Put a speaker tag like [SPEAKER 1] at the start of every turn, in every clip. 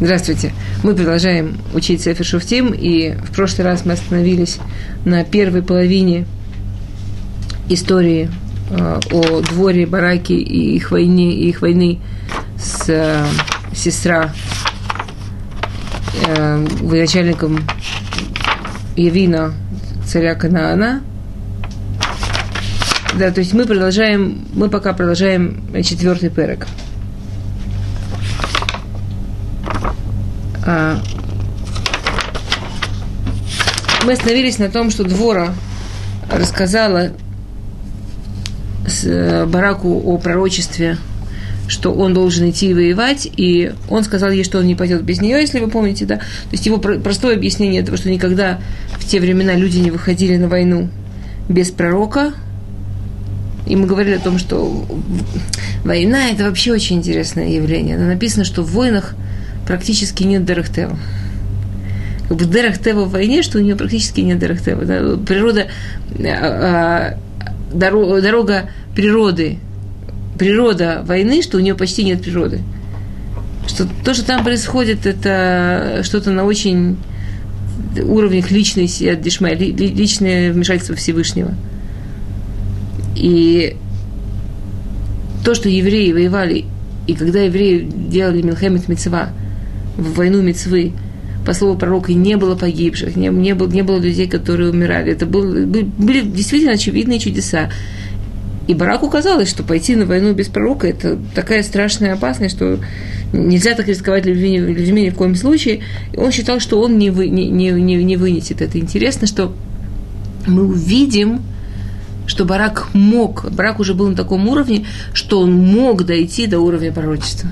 [SPEAKER 1] Здравствуйте. Мы продолжаем учить Сефер Шуфтим, и в прошлый раз мы остановились на первой половине истории э, о дворе Бараки и их войне, и их войны с э, сестра э, начальником Явина, царя Канаана. Да, то есть мы продолжаем, мы пока продолжаем четвертый перек. Мы остановились на том, что Двора рассказала э, Бараку о пророчестве, что он должен идти воевать, и он сказал ей, что он не пойдет без нее, если вы помните, да. То есть его простое объяснение этого, что никогда в те времена люди не выходили на войну без пророка. И мы говорили о том, что война – это вообще очень интересное явление. Но написано, что в войнах – практически нет Дерехтева. Как бы Дерехтева в войне, что у нее практически нет Дерехтева. Да? Природа, а, дорога, дорога природы, природа войны, что у нее почти нет природы. Что то, что там происходит, это что-то на очень уровнях личной дешмай, личное вмешательство Всевышнего. И то, что евреи воевали, и когда евреи делали Милхемет Мецва – в войну Мецвы, по слову пророка, не было погибших, не, не, было, не было людей, которые умирали. Это был, были действительно очевидные чудеса. И Бараку казалось, что пойти на войну без пророка – это такая страшная опасность, что нельзя так рисковать людьми, людьми ни в коем случае. И он считал, что он не, вы, не, не, не вынесет это. Интересно, что мы увидим, что Барак мог, Барак уже был на таком уровне, что он мог дойти до уровня пророчества.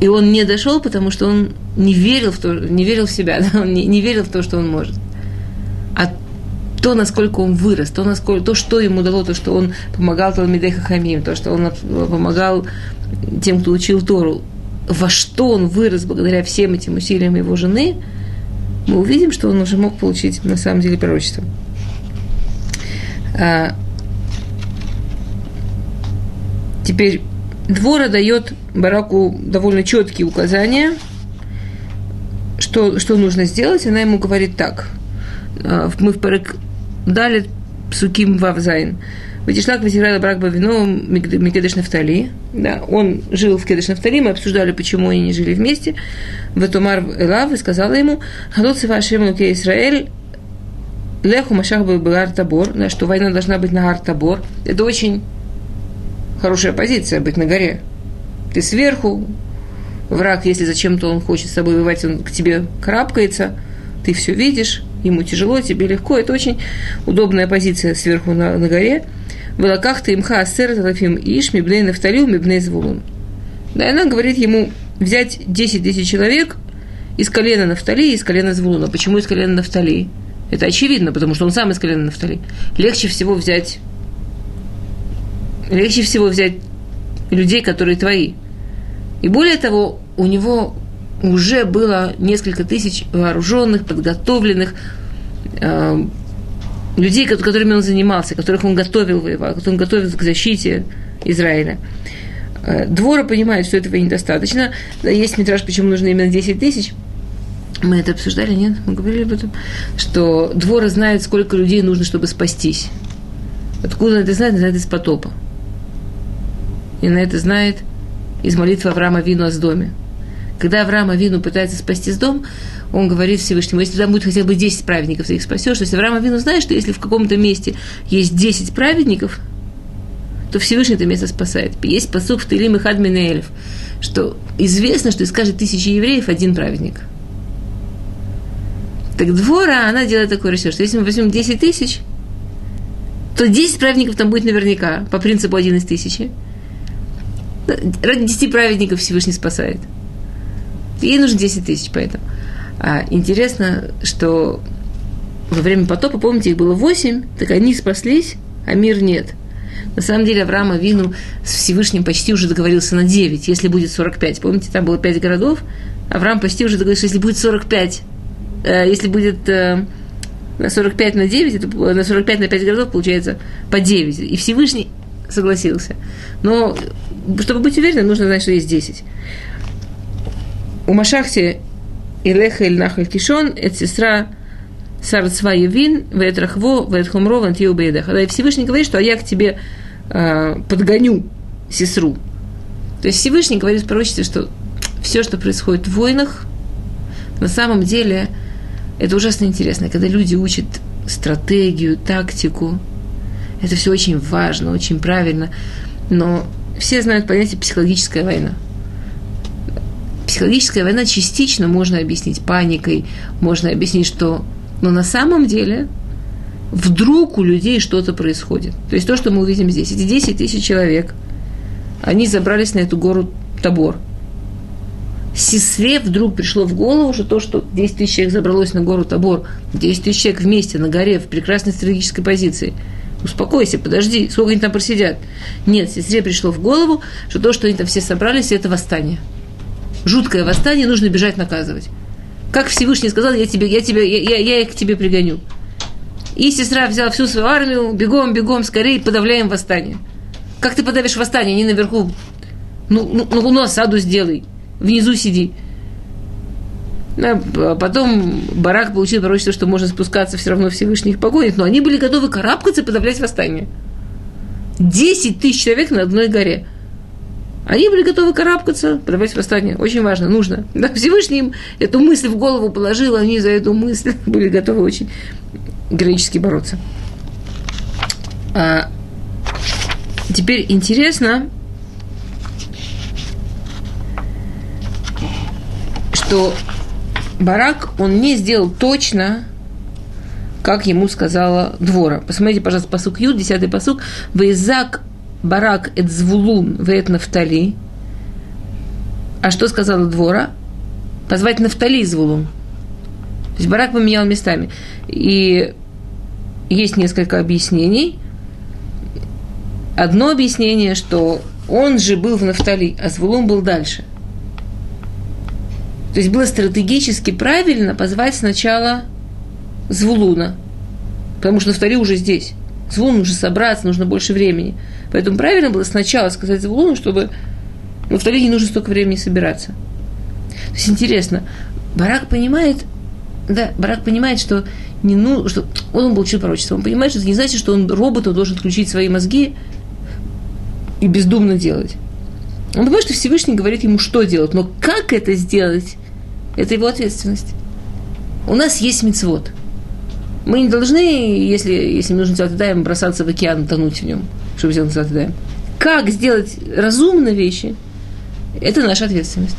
[SPEAKER 1] И он не дошел, потому что он не верил в, то, не верил в себя, да? он не, не верил в то, что он может. А то, насколько он вырос, то, насколько, то, что ему дало, то, что он помогал Талмидеха Хамим, то, что он помогал тем, кто учил Тору, во что он вырос благодаря всем этим усилиям его жены, мы увидим, что он уже мог получить на самом деле пророчество. А, теперь Двора дает Бараку довольно четкие указания, что, что нужно сделать. Она ему говорит так. А, мы в Парик дали Псуким Вавзайн. Ватишлак Ватирала Брак Бавино Микедеш Нафтали. Да, он жил в Кедеш Нафтали, мы обсуждали, почему они не жили вместе. В Этумар Элав и сказала ему, Хадот Севашем Луке Израиль, Леху Машах Багар Табор, да, что война должна быть на Гар Табор. Это очень хорошая позиция быть на горе. Ты сверху, враг, если зачем-то он хочет с тобой воевать, он к тебе карабкается, ты все видишь, ему тяжело, тебе легко. Это очень удобная позиция сверху на, на горе. В лаках ты имха асер талафим иш мибней нафталю мибней звулун. Да, и она говорит ему взять 10 тысяч человек из колена Нафтали и из колена Звулуна. Почему из колена Нафтали? Это очевидно, потому что он сам из колена Нафтали. Легче всего взять легче всего взять людей, которые твои. И более того, у него уже было несколько тысяч вооруженных, подготовленных э, людей, которыми он занимался, которых он готовил воевать, которых он готовил к защите Израиля. Э, Двора понимает, что этого недостаточно. Есть метраж, почему нужно именно 10 тысяч. Мы это обсуждали, нет? Мы говорили об этом. Что Двора знает, сколько людей нужно, чтобы спастись. Откуда это знает? Знает из потопа. И на это знает из молитвы Авраама Вину о доме. Когда Авраам Вину пытается спасти дом, он говорит Всевышнему, если там будет хотя бы 10 праведников, ты их спасешь. То есть Авраам Вину знает, что если в каком-то месте есть 10 праведников, то Всевышний это место спасает. Есть посуд в Тилим и Хадминеэлев, что известно, что из каждой тысячи евреев один праведник. Так двора, она делает такой расчет, что если мы возьмем 10 тысяч, то 10 праведников там будет наверняка, по принципу один из тысячи. Ради десяти праведников Всевышний спасает. Ей нужно 10 тысяч поэтому. А интересно, что во время потопа, помните, их было 8, так они спаслись, а мир нет. На самом деле Авраам Авину с Всевышним почти уже договорился на 9, если будет 45. Помните, там было 5 городов, Авраам почти уже договорился, если будет 45, э, если будет э, на 45 на 9, это, на 45 на 5 городов получается по 9. И Всевышний согласился. Но чтобы быть уверенным, нужно знать, что есть 10. у Машахти Илеха Иль Нахаль Кишон, это сестра Сарцва Евин, Вет Рахво, Вет Хумро, Вантью Бейдеха. Да, и Всевышний говорит, что а я к тебе э, подгоню сестру. То есть Всевышний говорит в пророчестве, что все, что происходит в войнах, на самом деле это ужасно интересно, когда люди учат стратегию, тактику. Это все очень важно, очень правильно. Но все знают понятие психологическая война. Психологическая война частично можно объяснить паникой, можно объяснить, что... Но на самом деле вдруг у людей что-то происходит. То есть то, что мы увидим здесь. Эти 10 тысяч человек, они забрались на эту гору Табор. Сестре вдруг пришло в голову, что то, что 10 тысяч человек забралось на гору Табор, 10 тысяч человек вместе на горе в прекрасной стратегической позиции – Успокойся, подожди, сколько они там просидят. Нет, сестре пришло в голову, что то, что они там все собрались, это восстание. Жуткое восстание, нужно бежать наказывать. Как Всевышний сказал, я, тебе, я, тебе, я, я, я их к тебе пригоню. И сестра взяла всю свою армию, бегом, бегом, скорее, подавляем восстание. Как ты подавишь восстание? Они наверху. Ну, ну, ну, ну осаду сделай. Внизу сиди. А потом Барак получил пророчество, что можно спускаться, все равно Всевышний их погонит. Но они были готовы карабкаться и подавлять восстание. Десять тысяч человек на одной горе. Они были готовы карабкаться, подавлять восстание. Очень важно, нужно. Да, Всевышний им эту мысль в голову положил, они за эту мысль были готовы очень героически бороться. А, теперь интересно, что Барак, он не сделал точно, как ему сказала Двора. Посмотрите, пожалуйста, посук Ю, десятый посук. Вейзак Барак эт звулун нафтали. А что сказала Двора? Позвать нафтали звулун. То есть Барак поменял местами. И есть несколько объяснений. Одно объяснение, что он же был в Нафтали, а Звулун был дальше – то есть было стратегически правильно позвать сначала Звулуна, потому что Нафтали уже здесь. Звулун уже собраться, нужно больше времени. Поэтому правильно было сначала сказать Звулуну, чтобы Нафтали не нужно столько времени собираться. То есть интересно, Барак понимает, да, Барак понимает, что не ну, что он получил пророчество. Он понимает, что это не значит, что он робот, он должен включить свои мозги и бездумно делать. Он понимает, что Всевышний говорит ему, что делать, но как это сделать, это его ответственность. У нас есть мецвод. Мы не должны, если, если нужно сделать даем, бросаться в океан, тонуть в нем, чтобы сделать даем. Как сделать разумные вещи, это наша ответственность.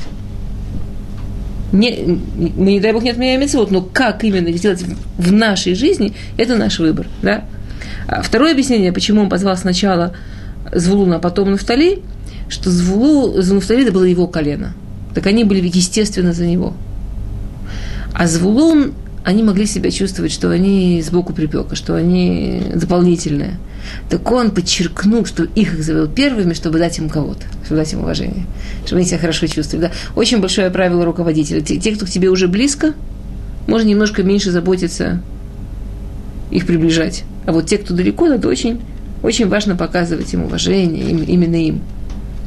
[SPEAKER 1] Не, мы, не дай Бог, не отменяем мецвод, но как именно сделать в нашей жизни, это наш выбор. Да? А второе объяснение, почему он позвал сначала Звулуна, а потом Нафтали, что Звулу, это было его колено. Так они были естественно за него. А Звулун, они могли себя чувствовать, что они сбоку припека, что они дополнительные. Так он подчеркнул, что их их завел первыми, чтобы дать им кого-то, чтобы дать им уважение, чтобы они себя хорошо чувствовали. Да? Очень большое правило руководителя. Те, те, кто к тебе уже близко, можно немножко меньше заботиться, их приближать. А вот те, кто далеко, это очень, очень важно показывать им уважение, им, именно им.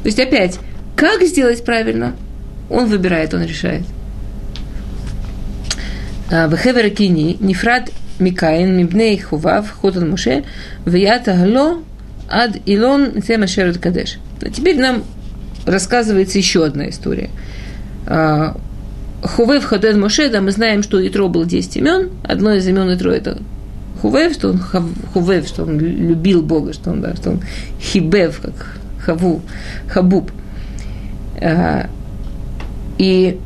[SPEAKER 1] То есть опять, как сделать правильно, он выбирает, он решает. А, Вехевер кини, Нифрат микаин, мибней хував, хотан муше, вията гло, ад илон, тема шерет кадеш. А теперь нам рассказывается еще одна история. А, Хувев Хатен Моше, да, мы знаем, что Итро был 10 имен. Одно из имен Итро – это Хувев, что он, Хувев, что он любил Бога, что он, да, что он Хибев, как Хаву, Хабуб. И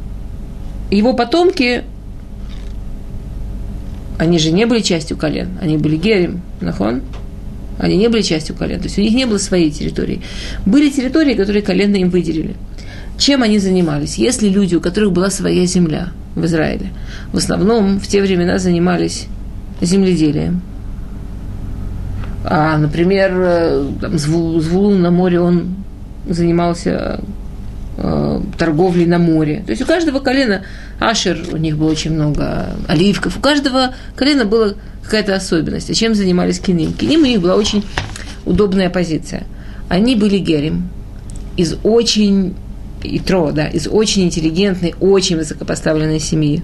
[SPEAKER 1] его потомки они же не были частью колен, они были герем, нахон. Они не были частью колен, то есть у них не было своей территории. Были территории, которые колены им выделили. Чем они занимались? Если люди, у которых была своя земля в Израиле, в основном в те времена занимались земледелием. А, например, э, там, Звулун на море он занимался э, торговлей на море. То есть у каждого колена Ашер, у них было очень много оливков, у каждого колена была какая-то особенность. А чем занимались киним? Киним у них была очень удобная позиция. Они были герем из очень Итро, да, из очень интеллигентной, очень высокопоставленной семьи.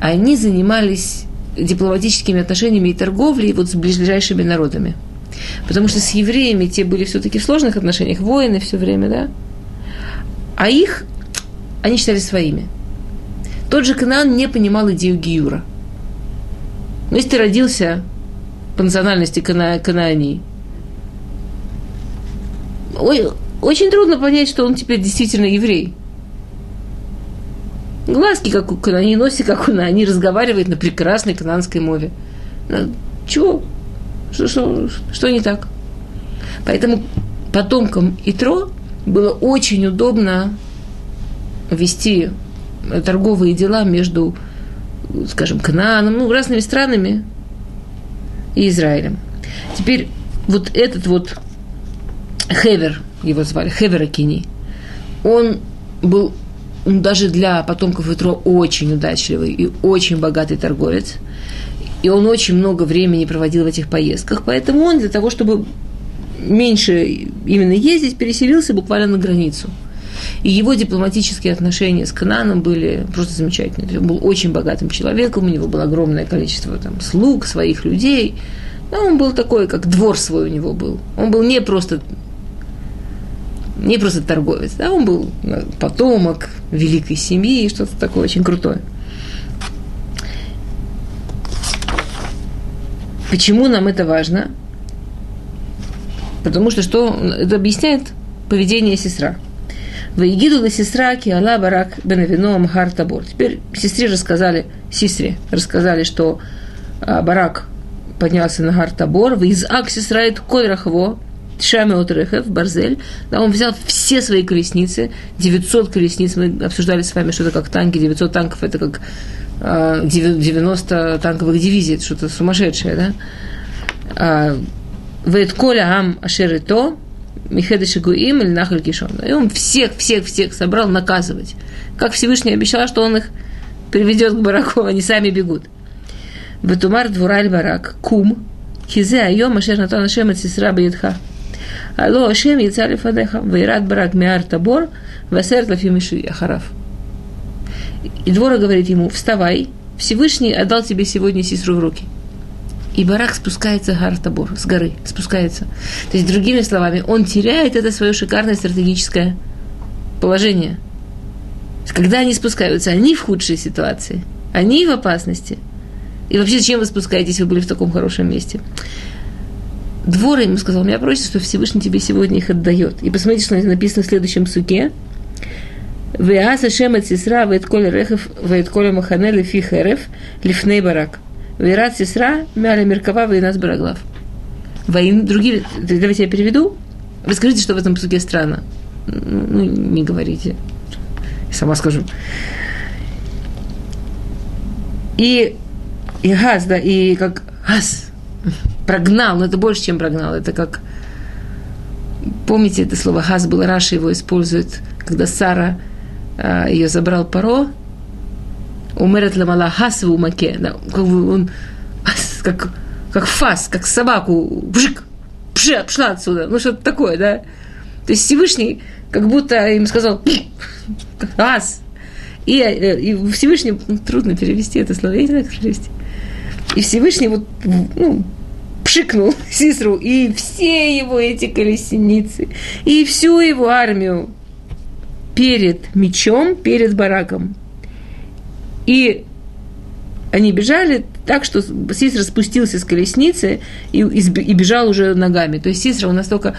[SPEAKER 1] Они занимались дипломатическими отношениями и торговлей вот с ближайшими народами. Потому что с евреями те были все-таки в сложных отношениях, воины все время, да? А их они считали своими. Тот же Канаан не понимал идею Гиюра. Но если ты родился по национальности кана, Канаани, ой, очень трудно понять, что он теперь действительно еврей. Глазки, как у Канани, носи, как у Канани, разговаривает на прекрасной кананской мове. Ну, чего? Что, что, что не так? Поэтому потомкам Итро было очень удобно вести торговые дела между, скажем, Канааном, ну, разными странами и Израилем. Теперь вот этот вот Хевер, его звали, Хевер Акини, он был он даже для потомков Итро очень удачливый и очень богатый торговец. И он очень много времени проводил в этих поездках. Поэтому он для того, чтобы меньше именно ездить, переселился буквально на границу. И его дипломатические отношения с Кананом были просто замечательные. Он был очень богатым человеком, у него было огромное количество там, слуг, своих людей. Но он был такой, как двор свой у него был. Он был не просто не просто торговец, да, он был э, потомок великой семьи и что-то такое очень крутое. Почему нам это важно? Потому что что это объясняет поведение сестра. Ваигиду сестра Киала Барак Бенавино Амхар Табор. Теперь сестре рассказали, сестре рассказали, что а, Барак поднялся на Гар Табор, в Изак сестрает Койрахво, Шами от Рехев, Барзель, да, он взял все свои колесницы, 900 колесниц, мы обсуждали с вами, что это как танки, 900 танков, это как 90 а, танковых дивизий, это что-то сумасшедшее, да. А, Вейт Коля Ам Ашерито, Михеда Шигуим или Нахаль Кишон. И он всех, всех, всех собрал наказывать. Как Всевышний обещал, что он их приведет к бараку, они сами бегут. Ветумар двураль барак, кум, хизе айом ашер натан ашем от сестра бедха. Алло, Ашем яйца лифадеха, вейрат барак миар табор, васерт лафимиши ахараф. И двора говорит ему, вставай, Всевышний отдал тебе сегодня сестру в руки. И барак спускается гар табор, с горы спускается. То есть, другими словами, он теряет это свое шикарное стратегическое положение. Когда они спускаются, они в худшей ситуации, они в опасности. И вообще, зачем вы спускаетесь, вы были в таком хорошем месте? Двор ему сказал, меня просит, что Всевышний тебе сегодня их отдает. И посмотрите, что написано в следующем суке. Веаса шемет сестра вейт коля рехев вейт коля махане лифи херев лифней барак. Вейрат сестра мяля меркава вейнас бараглав. Войн, другие, давайте я переведу. Вы скажите, что в этом суке странно. Ну, не говорите. Сама скажу. И, и газ, да, и как газ, прогнал, но это больше, чем прогнал. Это как... Помните это слово «хаз» было, Раша его использует, когда Сара а, ее забрал Паро, умерет ламала хас в умаке, да, как он как, как фас, как собаку, бжик, пши, пшла отсюда, ну что-то такое, да. То есть Всевышний как будто им сказал ас. И, э, и Всевышний, ну, трудно перевести это слово, я не знаю, как перевести. И Всевышний вот, ну, пшикнул Сисру, и все его эти колесницы, и всю его армию перед мечом, перед бараком. И они бежали так, что Сисра спустился с колесницы и, и бежал уже ногами. То есть Сисра у настолько...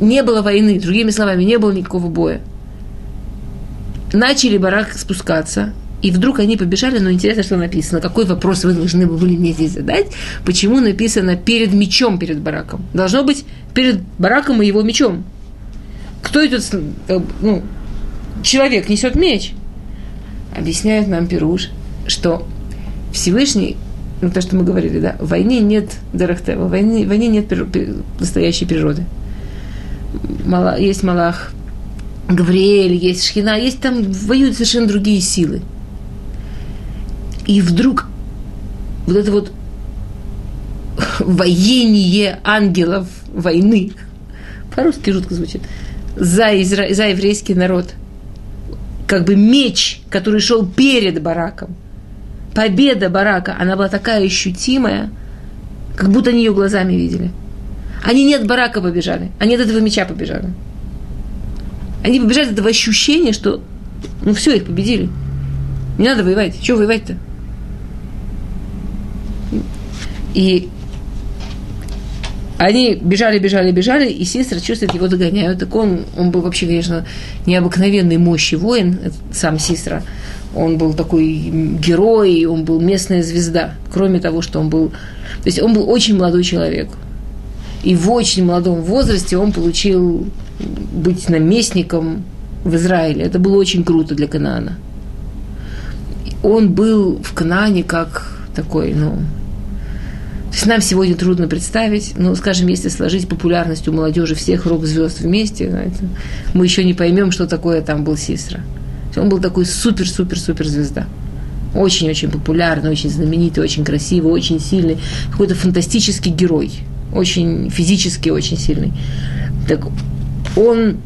[SPEAKER 1] Не было войны, другими словами, не было никакого боя. Начали барак спускаться, и вдруг они побежали, но интересно, что написано. Какой вопрос вы должны были мне здесь задать? Почему написано перед мечом, перед бараком? Должно быть перед бараком и его мечом. Кто этот э, ну, человек несет меч? Объясняет нам Пируш, что Всевышний, ну, то, что мы говорили, да, в войне нет Дарахтева, в войне, в войне нет настоящей природы. Есть Малах, Гавриэль, есть Шхина, есть там воюют совершенно другие силы. И вдруг вот это вот воение ангелов войны, по-русски жутко звучит, за, изра... за еврейский народ как бы меч, который шел перед Бараком. Победа Барака, она была такая ощутимая, как будто они ее глазами видели. Они не от Барака побежали, они от этого меча побежали. Они побежали от этого ощущения, что ну все, их победили. Не надо воевать. Чего воевать-то? И они бежали, бежали, бежали, и сестры чувствуют, его догоняют. Так он, он был вообще, конечно, необыкновенный мощи воин, сам сестра. Он был такой герой, он был местная звезда. Кроме того, что он был... То есть он был очень молодой человек. И в очень молодом возрасте он получил быть наместником в Израиле. Это было очень круто для Канаана. Он был в Канаане как такой, ну, то есть нам сегодня трудно представить, ну, скажем, если сложить популярность у молодежи всех рок-звезд вместе, знаете, мы еще не поймем, что такое там был Сисра. Он был такой супер-супер-супер звезда. Очень-очень популярный, очень знаменитый, очень красивый, очень сильный. Какой-то фантастический герой. Очень физически очень сильный. Так он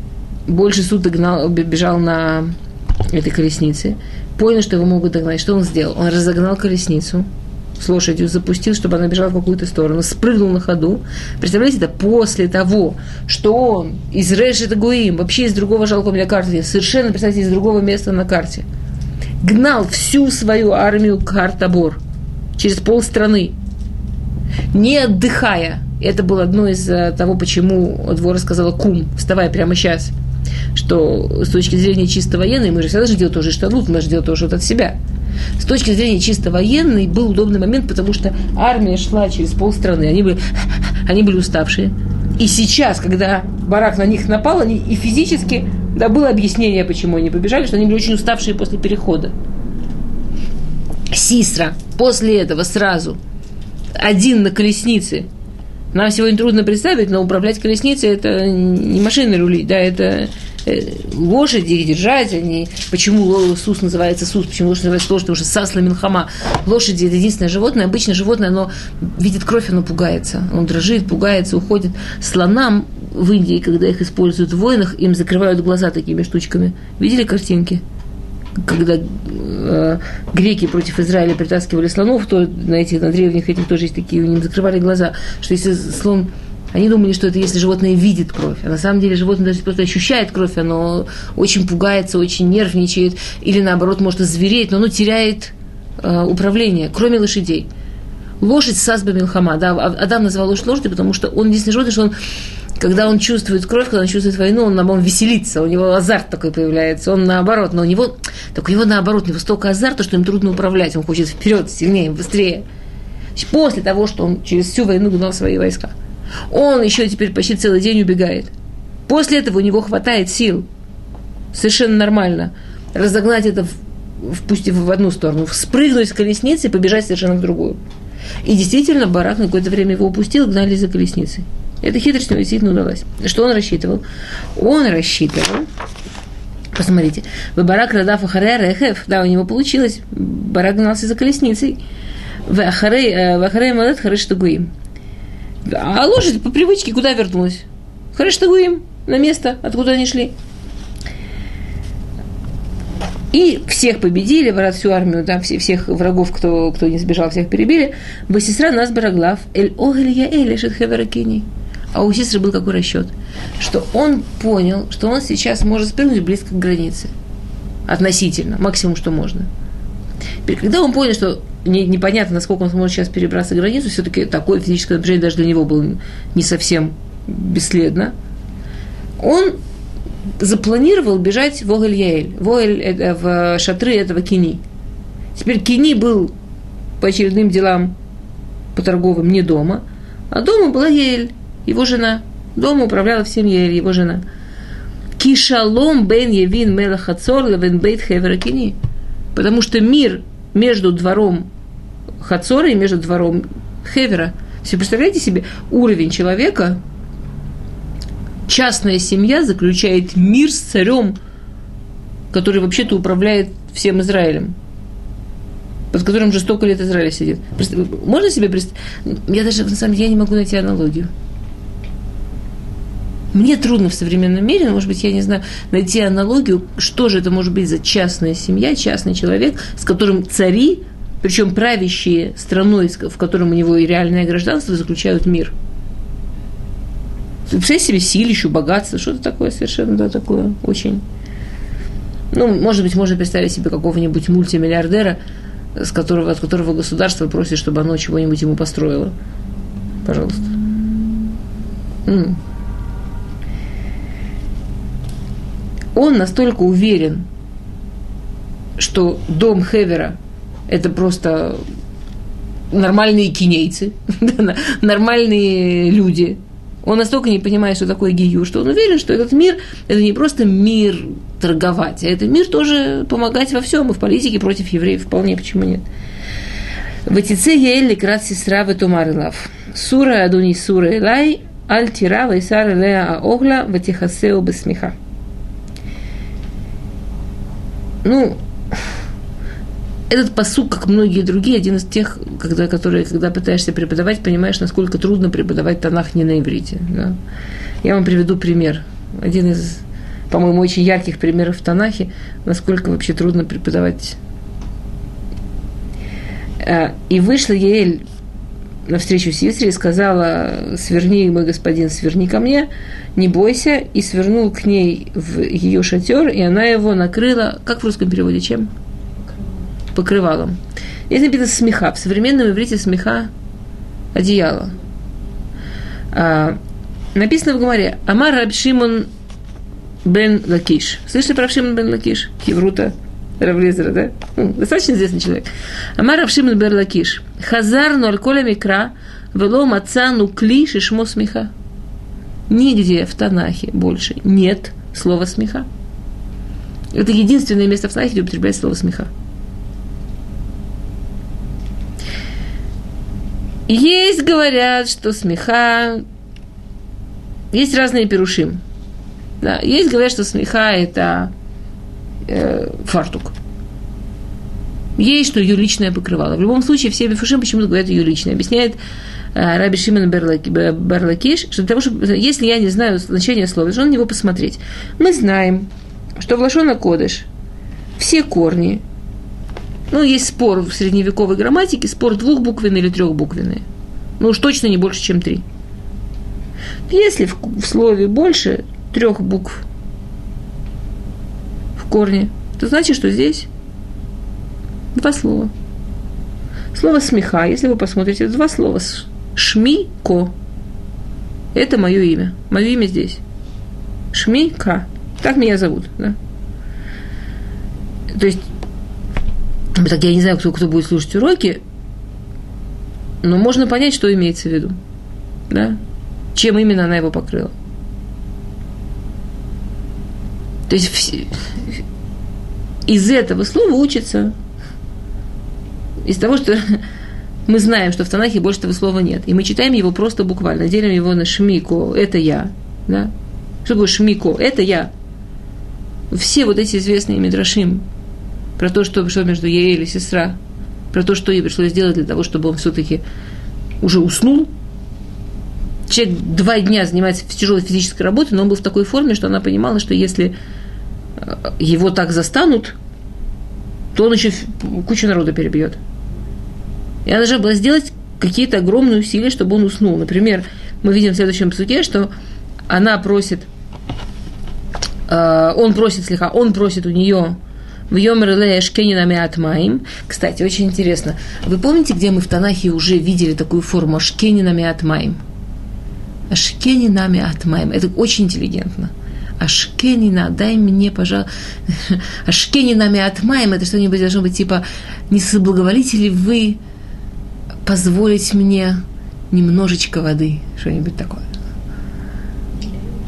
[SPEAKER 1] больше суток гнал, бежал на этой колеснице, понял, что его могут догнать. Что он сделал? Он разогнал колесницу, с лошадью запустил, чтобы она бежала в какую-то сторону, спрыгнул на ходу. Представляете, это после того, что он из Решета Гуим, вообще из другого жалкого для карты, совершенно, представьте, из другого места на карте, гнал всю свою армию к Хартабор через полстраны, не отдыхая. Это было одно из э, того, почему двор сказала Кум, вставай прямо сейчас что с точки зрения чисто военной, мы же всегда же делаем тоже штанут, мы же делаем тоже от себя. С точки зрения чисто военной был удобный момент, потому что армия шла через полстраны, они были, они были уставшие. И сейчас, когда барак на них напал, они и физически, да, было объяснение, почему они побежали, что они были очень уставшие после перехода. Сисра после этого сразу один на колеснице. Нам сегодня трудно представить, но управлять колесницей это не машины рулить, да, это Э, лошади их держать, они, почему сус называется сус, почему лошадь называется лошадь, потому что сасла минхама. Лошади это единственное животное, обычно животное, оно видит кровь, оно пугается, оно дрожит, пугается, уходит. Слонам в Индии, когда их используют в войнах, им закрывают глаза такими штучками. Видели картинки? Когда э, греки против Израиля притаскивали слонов, то на этих, на древних этих тоже есть такие, у них закрывали глаза, что если слон они думали, что это если животное видит кровь. А на самом деле животное даже просто ощущает кровь, оно очень пугается, очень нервничает, или наоборот может озвереть, но оно теряет э, управление, кроме лошадей. Лошадь Сасба Милхама. Да, Адам назвал лошадь лошадью, потому что он единственный животное, что он когда он чувствует кровь, когда он чувствует войну, он, он веселится, у него азарт такой появляется. Он наоборот, но у него, так у него наоборот, у него столько азарта, что им трудно управлять. Он хочет вперед, сильнее, быстрее. После того, что он через всю войну гнал свои войска. Он еще теперь почти целый день убегает. После этого у него хватает сил. Совершенно нормально. Разогнать это, в, впустив в одну сторону, спрыгнуть с колесницы и побежать совершенно в другую. И действительно, барак на какое-то время его упустил, гнали за колесницей. Эта хитрость ему действительно удалась. Что он рассчитывал? Он рассчитывал, посмотрите, в барак Радав Ахаре Рехев, да, у него получилось, барак гнался за колесницей, в Ахаре Малет Харештагуим. А лошадь по привычке куда вернулась? Хорошо, им на место, откуда они шли. И всех победили, ворот всю армию, да, все, всех врагов, кто, кто не сбежал, всех перебили. Басисра нас бараглав, эль огель я эль хеверакини. А у сестры был какой расчет? Что он понял, что он сейчас может спрыгнуть близко к границе. Относительно, максимум, что можно. Теперь, когда он понял, что не, непонятно, насколько он сможет сейчас перебраться границу, все-таки такое физическое напряжение даже для него было не совсем бесследно. Он запланировал бежать в Огель-Яэль, в, Огель, в шатры этого Кини. Теперь Кини был по очередным делам по торговым не дома, а дома была Яэль, его жена. Дома управляла всем его жена. Кишалом бен Евин Мелахацор левен бейт хевера Кини. Потому что мир между двором Хацора и между двором Хевера. Все представляете себе уровень человека, частная семья заключает мир с царем, который вообще-то управляет всем Израилем, под которым уже столько лет Израиля сидит. Можно себе представить? Я даже, на самом деле, я не могу найти аналогию. Мне трудно в современном мире, но, может быть, я не знаю, найти аналогию, что же это может быть за частная семья, частный человек, с которым цари, причем правящие страной, в котором у него и реальное гражданство, заключают мир. Представляете себе силищу, богатство, что-то такое совершенно, да, такое очень... Ну, может быть, можно представить себе какого-нибудь мультимиллиардера, с которого, от которого государство просит, чтобы оно чего-нибудь ему построило. Пожалуйста. М. Он настолько уверен, что дом Хевера – это просто нормальные кинейцы, нормальные люди. Он настолько не понимает, что такое гию, что он уверен, что этот мир – это не просто мир торговать, а это мир тоже помогать во всем, и в политике против евреев вполне, почему нет. Ватице Яэль Ликрат Сестра Ветумарлав. Сура Адуни Сура Элай, Аль Тира Вайсар Леа Огла Ватихасеу Бесмиха. Ну, этот посук, как многие другие, один из тех, когда, которые, когда пытаешься преподавать, понимаешь, насколько трудно преподавать Танах не на иврите. Да? Я вам приведу пример. Один из, по-моему, очень ярких примеров в Танахе, насколько вообще трудно преподавать. А, и вышла Еэль на встречу с Исри и сказала, сверни, мой господин, сверни ко мне, не бойся, и свернул к ней в ее шатер, и она его накрыла, как в русском переводе, чем? Покрывалом. Здесь написано שמיכה. В современном иврите שמיכה – одеяло. А, написано в Гемаре אמר רבי שמעון בן לקיש. Слышали про раб Шимон бен Лакиш? Хеврута рав Элазара, да? Достаточно известный человек. אמר רב שמעון בן לקיש. חזרנו על כל המקרא вело маца ну кли шишмо смеха. Нигде в Танахе больше нет слова смеха. Это единственное место в Танахе, где употребляется слово смеха. Есть, говорят, что смеха... Есть разные перушим. Да, есть, говорят, что смеха – это э, фартук. Есть, что ее личное покрывало. В любом случае, все бифушим почему-то говорят ее личное. Объясняет э, Раби Шимон Барлакиш, что для того, чтобы, если я не знаю значение слова, должен на него посмотреть. Мы знаем, что в Лашона Кодыш все корни, ну, есть спор в средневековой грамматике, спор двухбуквенный или трехбуквенный. Ну, уж точно не больше, чем три. Если в, в слове больше трех букв корне, то значит, что здесь два слова. Слово смеха, если вы посмотрите, два слова. Шми-ко. Это мое имя. Мое имя здесь. Шми-ка. Так меня зовут. Да? То есть так я не знаю, кто, кто будет слушать уроки, но можно понять, что имеется в виду. Да? Чем именно она его покрыла. То есть из этого слова учится, из того, что мы знаем, что в Танахе больше этого слова нет. И мы читаем его просто буквально, делим его на шмико, это я. Да? Что такое шмико? Это я. Все вот эти известные мидрашим, про то, что, что между ей или сестра, про то, что ей пришлось сделать для того, чтобы он все-таки уже уснул. Человек два дня занимается тяжелой физической работой, но он был в такой форме, что она понимала, что если его так застанут, то он еще кучу народа перебьет. И она должна была сделать какие-то огромные усилия, чтобы он уснул. Например, мы видим в следующем суде, что она просит, э, он просит слегка, он просит у нее в Йомерле Шкенина Меатмаим. Кстати, очень интересно. Вы помните, где мы в Танахе уже видели такую форму Шкенина Меатмаим? Ашкенина Меатмаим. Это очень интеллигентно. Ашкенина, дай мне, пожалуйста, Ашкенина Меатмаим, это что-нибудь должно быть типа, не соблаговолите ли вы позволить мне немножечко воды, что-нибудь такое.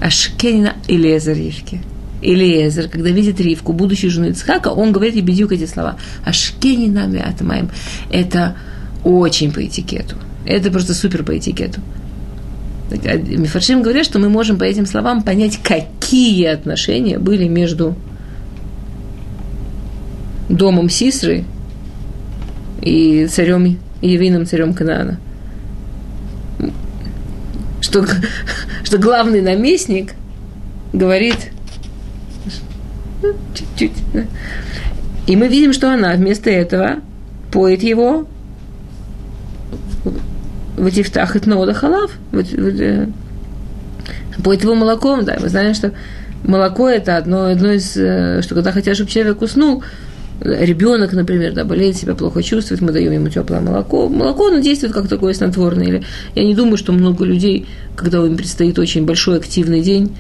[SPEAKER 1] Ашкенина или Эзарьевки. Элиезер, когда видит Ривку, будущую жену Ицхака, он говорит Ебедюк эти слова. Ашкени нами атмаем. Это очень по этикету. Это просто супер по этикету. Мифаршим говорят, что мы можем по этим словам понять, какие отношения были между домом Сисры и царем Евиным царем Канаана. Что, что главный наместник говорит чуть-чуть. И мы видим, что она вместо этого поет его в эти втахет нода халав, э, поет его молоком, да, мы знаем, что молоко это одно, одно из, э, что когда хотят, чтобы человек уснул, ребенок, например, да, болеет, себя плохо чувствует, мы даем ему теплое молоко. Молоко, оно действует как такое снотворное. Или я не думаю, что много людей, когда им предстоит очень большой активный день,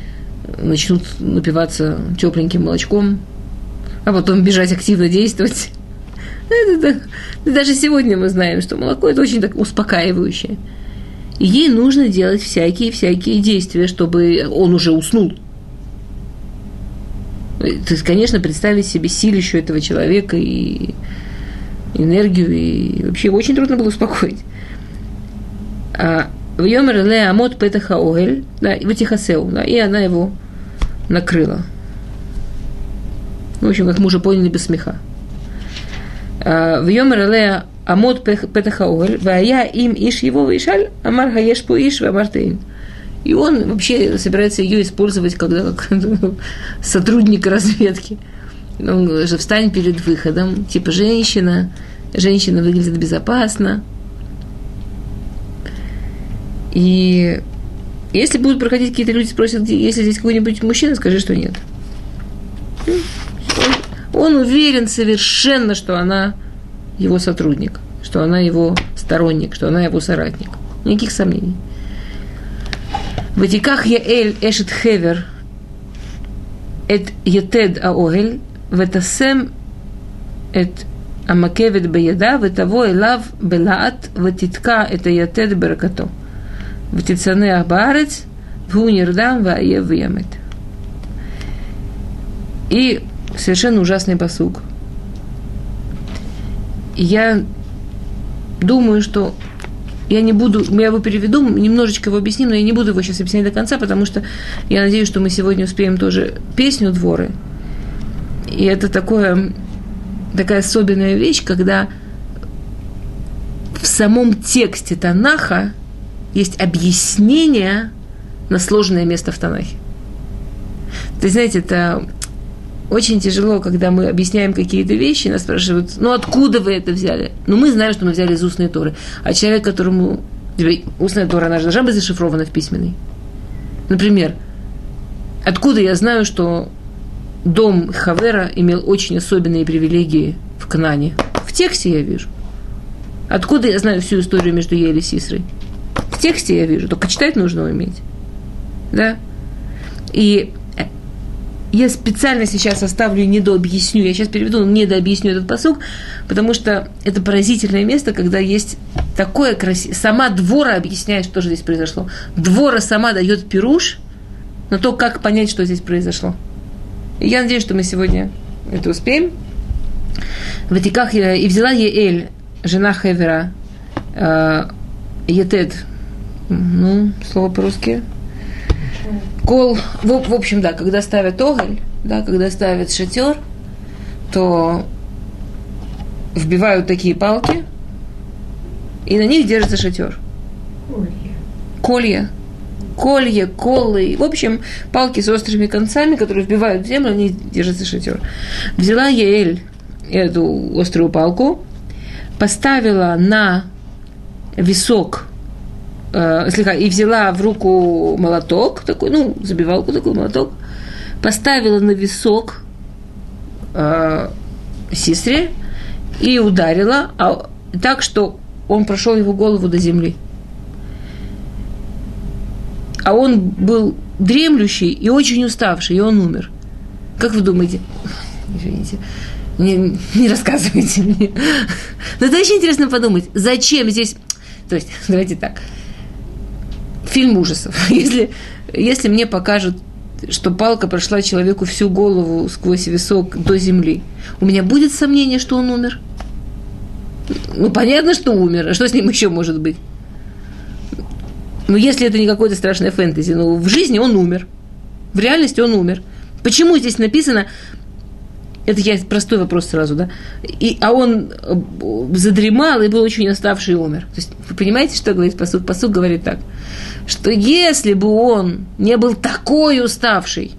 [SPEAKER 1] начнут напиваться тепленьким молочком, а потом бежать активно действовать. Это, это, даже сегодня мы знаем, что молоко это очень так успокаивающее. И ей нужно делать всякие-всякие действия, чтобы он уже уснул. То есть, конечно, представить себе силищу этого человека и энергию, и вообще его очень трудно было успокоить. А в Йомер Ле Амот Петаха Огель, да, в Тихасеу, да, и она его накрыла. В общем, как мы уже поняли, без смеха. А, в Йомер Ле Амот Петаха Огель, Вая им Иш его Вишаль, Амар Хаеш Пу Иш Вамартейн. И он вообще собирается ее использовать когда как сотрудник разведки. Он что встань перед выходом, типа женщина, женщина выглядит безопасно. И если будут проходить какие-то люди, спросят, если здесь какой-нибудь мужчина, скажи, что нет. Он уверен совершенно, что она его сотрудник, что она его сторонник, что она его соратник. Никаких сомнений. В Этиках Яэль Эшет Хевер Эт Етед Аоэль Ветасем Эт Амакевет Беяда Ветаво Элав Белаат титка Это Етед Беракато Ветицане Абаарец Вунирдам Ваев Ямет. И совершенно ужасный посуг. Я думаю, что я не буду, я его переведу, немножечко его объясним, но я не буду его сейчас объяснять до конца, потому что я надеюсь, что мы сегодня успеем тоже песню «Дворы». И это такое, такая особенная вещь, когда в самом тексте Танаха есть объяснение на сложное место в Танахе. Есть, знаете, это очень тяжело, когда мы объясняем какие-то вещи, нас спрашивают, ну откуда вы это взяли? Ну мы знаем, что мы взяли из устной Торы. А человек, которому... Устная Тора, она же должна быть зашифрована в письменной. Например, откуда я знаю, что дом Хавера имел очень особенные привилегии в Кнане? В тексте я вижу. Откуда я знаю всю историю между Ей и Сисрой? В тексте я вижу, только читать нужно уметь. Да? И я специально сейчас оставлю недообъясню, я сейчас переведу, недообъясню этот посук, потому что это поразительное место, когда есть такое красивое... Сама двора объясняет, что же здесь произошло. Двора сама дает пируш на то, как понять, что здесь произошло. И я надеюсь, что мы сегодня это успеем. В Ватиках я и взяла Еэль, жена Хевера, э, Етед, ну, слово по-русски, Кол, в, в общем, да, когда ставят оголь, да, когда ставят шатер, то вбивают такие палки, и на них держится шатер. Колья. Колья, колы. В общем, палки с острыми концами, которые вбивают в землю, на них держится шатер. Взяла Яэль эту острую палку, поставила на висок э, слегка, и взяла в руку молоток, такой, ну, забивалку такой молоток, поставила на висок э, сестре и ударила, а, так, что он прошел его голову до земли. А он был дремлющий и очень уставший, и он умер. Как вы думаете? Извините. Не, не рассказывайте мне. Но это очень интересно подумать, зачем здесь... То есть, давайте так фильм ужасов. Если, если мне покажут, что палка прошла человеку всю голову сквозь висок до земли, у меня будет сомнение, что он умер? Ну, понятно, что умер. А что с ним еще может быть? Ну, если это не какое-то страшное фэнтези, но в жизни он умер. В реальности он умер. Почему здесь написано Это я простой вопрос сразу, да? И, а он э, задремал и был очень уставший и умер. То есть, вы понимаете, что говорит посуд? Посуд говорит так, что если бы он не был такой уставший,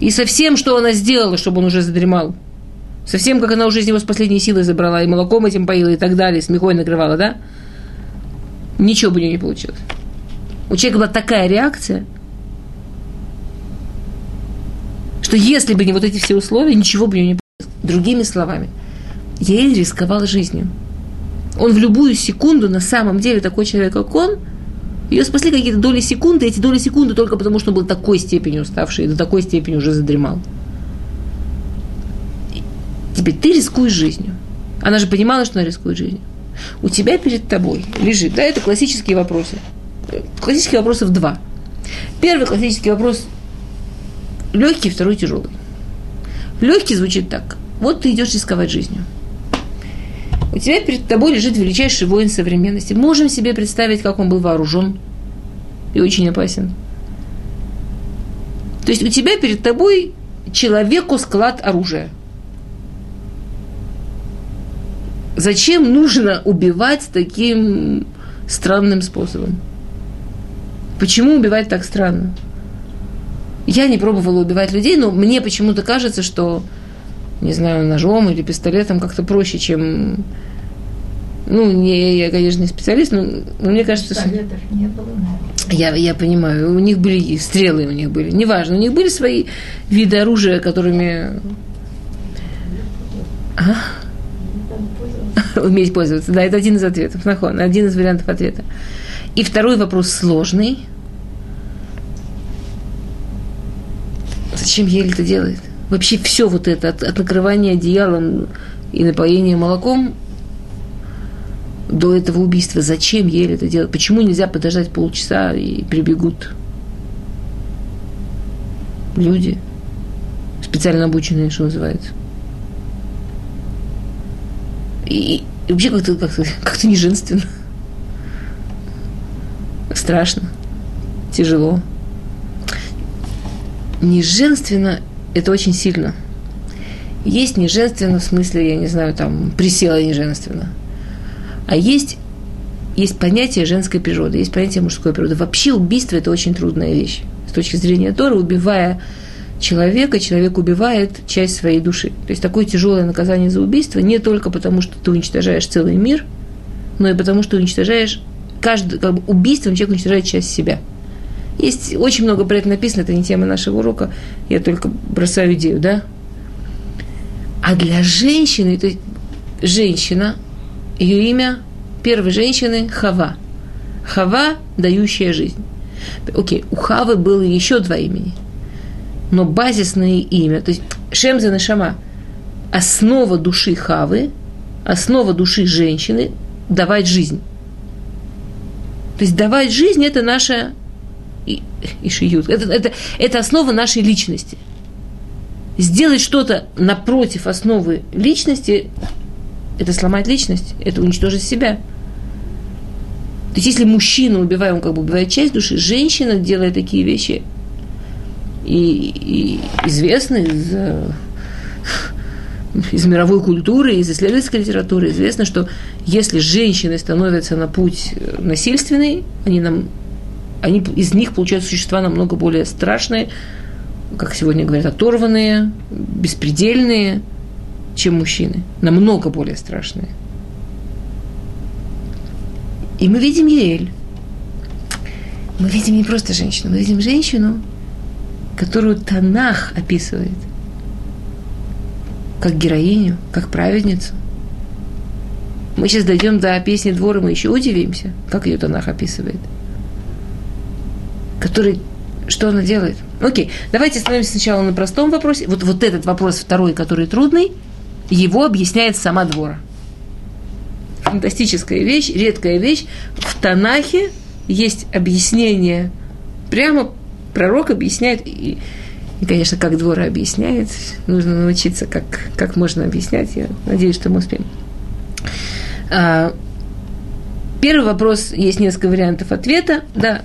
[SPEAKER 1] и совсем, что она сделала, чтобы он уже задремал, совсем, как она уже из него с последней силой забрала, и молоком этим поила, и так далее, с мехой накрывала, да? Ничего бы у нее не получилось. У человека была такая реакция – что если бы не вот эти все условия, ничего бы у него не было. Другими словами, Яэль рисковал жизнью. Он в любую секунду, на самом деле, такой человек, как он, ее спасли какие-то доли секунды, эти доли секунды только потому, что он был такой степени уставший и до такой степени уже задремал. Теперь ты рискуешь жизнью. Она же понимала, что она рискует жизнью. У тебя перед тобой лежит, да, это классические вопросы. Классические вопросы в два. Первый классический вопрос легкий, второй тяжелый. Легкий звучит так. Вот ты идешь рисковать жизнью. У тебя перед тобой лежит величайший воин современности. Можем себе представить, как он был вооружен и очень опасен. То есть у тебя перед тобой человеку склад оружия. Зачем нужно убивать таким странным способом? Почему убивать так странно? Я не пробовала убивать людей, но мне почему-то кажется, что, не знаю, ножом или пистолетом как-то проще, чем... Ну, не, я, конечно, не специалист, но, но мне кажется, что... не было, я, я понимаю, у них были стрелы, у них были, неважно, у них были свои виды оружия, которыми... А? Уметь пользоваться. Да, это один из ответов. Нахон, один из вариантов ответа. И второй вопрос сложный – Зачем Ель это делает? Вообще все вот это, от, от накрывания одеялом и напоения молоком до этого убийства. Зачем Ель это делает? Почему нельзя подождать полчаса и прибегут люди, специально обученные, что называется? И, и вообще как-то как, как -то не женственно. Страшно. Тяжело неженственно – это очень сильно. Есть неженственно в смысле, я не знаю, там, присела неженственно. А есть, есть понятие женской природы, есть понятие мужской природы. Вообще убийство – это очень трудная вещь. С точки зрения Тора, убивая человека, человек убивает часть своей души. То есть такое тяжелое наказание за убийство не только потому, что ты уничтожаешь целый мир, но и потому, что уничтожаешь каждый, как бы убийством человек уничтожает часть себя – есть очень много про это написано, это не тема нашего урока, я только бросаю идею, да? А для женщины, то есть женщина, ее имя первой женщины Хава. Хава, дающая жизнь. Окей, у Хавы было еще два имени, но базисное имя, то есть Шемза Нашама, основа души Хавы, основа души женщины – давать жизнь. То есть давать жизнь – это наша и, и шиют. Это, это, это основа нашей личности. Сделать что-то напротив основы личности – это сломать личность, это уничтожить себя. То есть, если мужчина, убивая, он как бы убивает часть души, женщина, делая такие вещи, и, и известны из, из мировой культуры, из исследовательской литературы, известно, что если женщины становятся на путь насильственный, они нам они, из них получаются существа намного более страшные, как сегодня говорят, оторванные, беспредельные, чем мужчины. Намного более страшные. И мы видим Ель. Мы видим не просто женщину, мы видим женщину, которую Танах описывает как героиню, как праведницу. Мы сейчас дойдем до песни двора, мы еще удивимся, как ее Танах описывает – который что она делает? Окей, давайте остановимся сначала на простом вопросе. Вот, вот этот вопрос второй, который трудный, его объясняет сама двора. Фантастическая вещь, редкая вещь. В Танахе есть объяснение. Прямо пророк объясняет, и, и конечно, как двора объясняет, нужно научиться, как, как можно объяснять. Я надеюсь, что мы успеем. А, первый вопрос, есть несколько вариантов ответа. Да,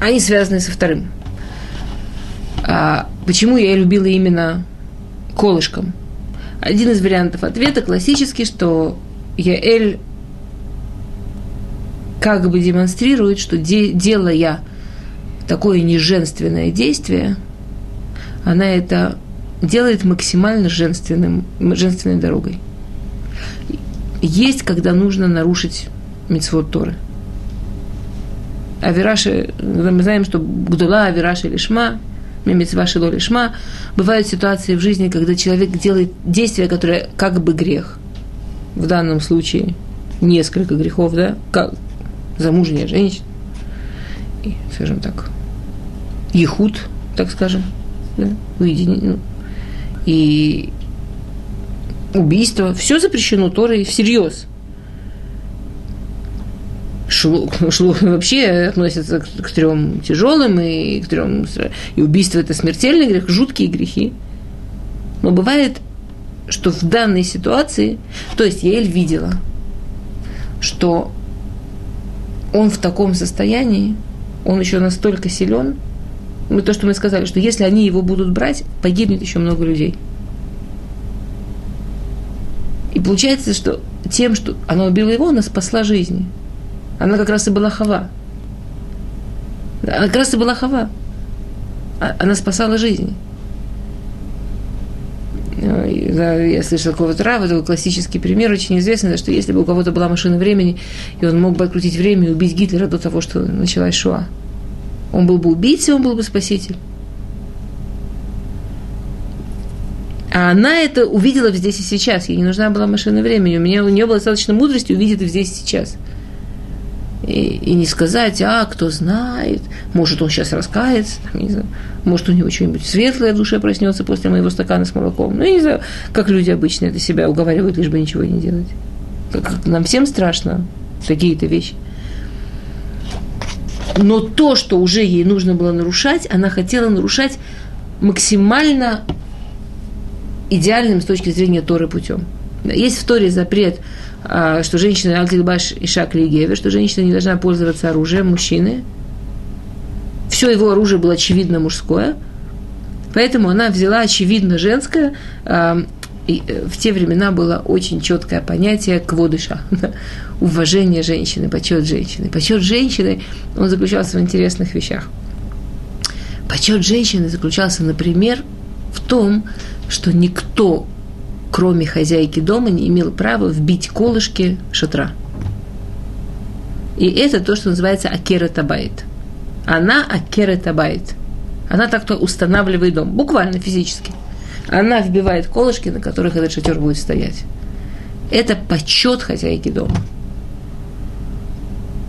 [SPEAKER 1] они связаны со вторым. А, почему я любила именно колышком. Один из вариантов ответа классический, что Яэль как бы демонстрирует, что де, делая такое неженственное действие, она это делает максимально женственным, женственной дорогой. Есть, когда нужно нарушить митцвот Торы. Авираши, мы знаем, что Гдула, Авираши Лишма, Мимицва Шило Лишма, бывают ситуации в жизни, когда человек делает действие, которое как бы грех. В данном случае несколько грехов, да, как замужняя женщина, и, скажем так, ехуд, так скажем, да, уединение, ну, и убийство, все запрещено Торой всерьез. Шло, шло вообще относится к, к трем тяжелым и к трем и убийство это смертельный грех, жуткие грехи. Но бывает, что в данной ситуации, то есть я Ель видела, что он в таком состоянии, он еще настолько силен, мы то, что мы сказали, что если они его будут брать, погибнет еще много людей. И получается, что тем, что она убила его, она спасла жизни. Она как раз и была хава. Она как раз и была хава. А, она спасала жизни. Я слышал какого-то рава, это классический пример, очень известный, что если бы у кого-то была машина времени, и он мог бы открутить время и убить Гитлера до того, что началась Шуа. Он был бы убийцей, он был бы спаситель. А она это увидела здесь и сейчас. Ей не нужна была машина времени. У, меня, у нее было достаточно мудрости увидеть это здесь и сейчас. И, и не сказать, а, кто знает, может, он сейчас раскается, там, не знаю, может, у него что-нибудь светлое в душе проснется после моего стакана с молоком. Ну, я не знаю, как люди обычно это себя уговаривают, лишь бы ничего не делать. Как, нам всем страшно такие-то вещи. Но то, что уже ей нужно было нарушать, она хотела нарушать максимально идеальным с точки зрения Торы путем. Есть в Торе запрет, что женщина Альтильбаш и Шакли Гевер, что женщина не должна пользоваться оружием мужчины. Все его оружие было очевидно мужское, поэтому она взяла очевидно женское, а, и э, в те времена было очень четкое понятие кводыша, уважение женщины, почет женщины. Почет женщины, он заключался в интересных вещах. Почет женщины заключался, например, в том, что никто, кроме хозяйки дома, не имел права вбить колышки шатра. И это то, что называется акера табайт. Она акера табайт. Она так-то устанавливает дом, буквально физически – она вбивает колышки, на которых этот шатер будет стоять. Это почет хозяйки дома.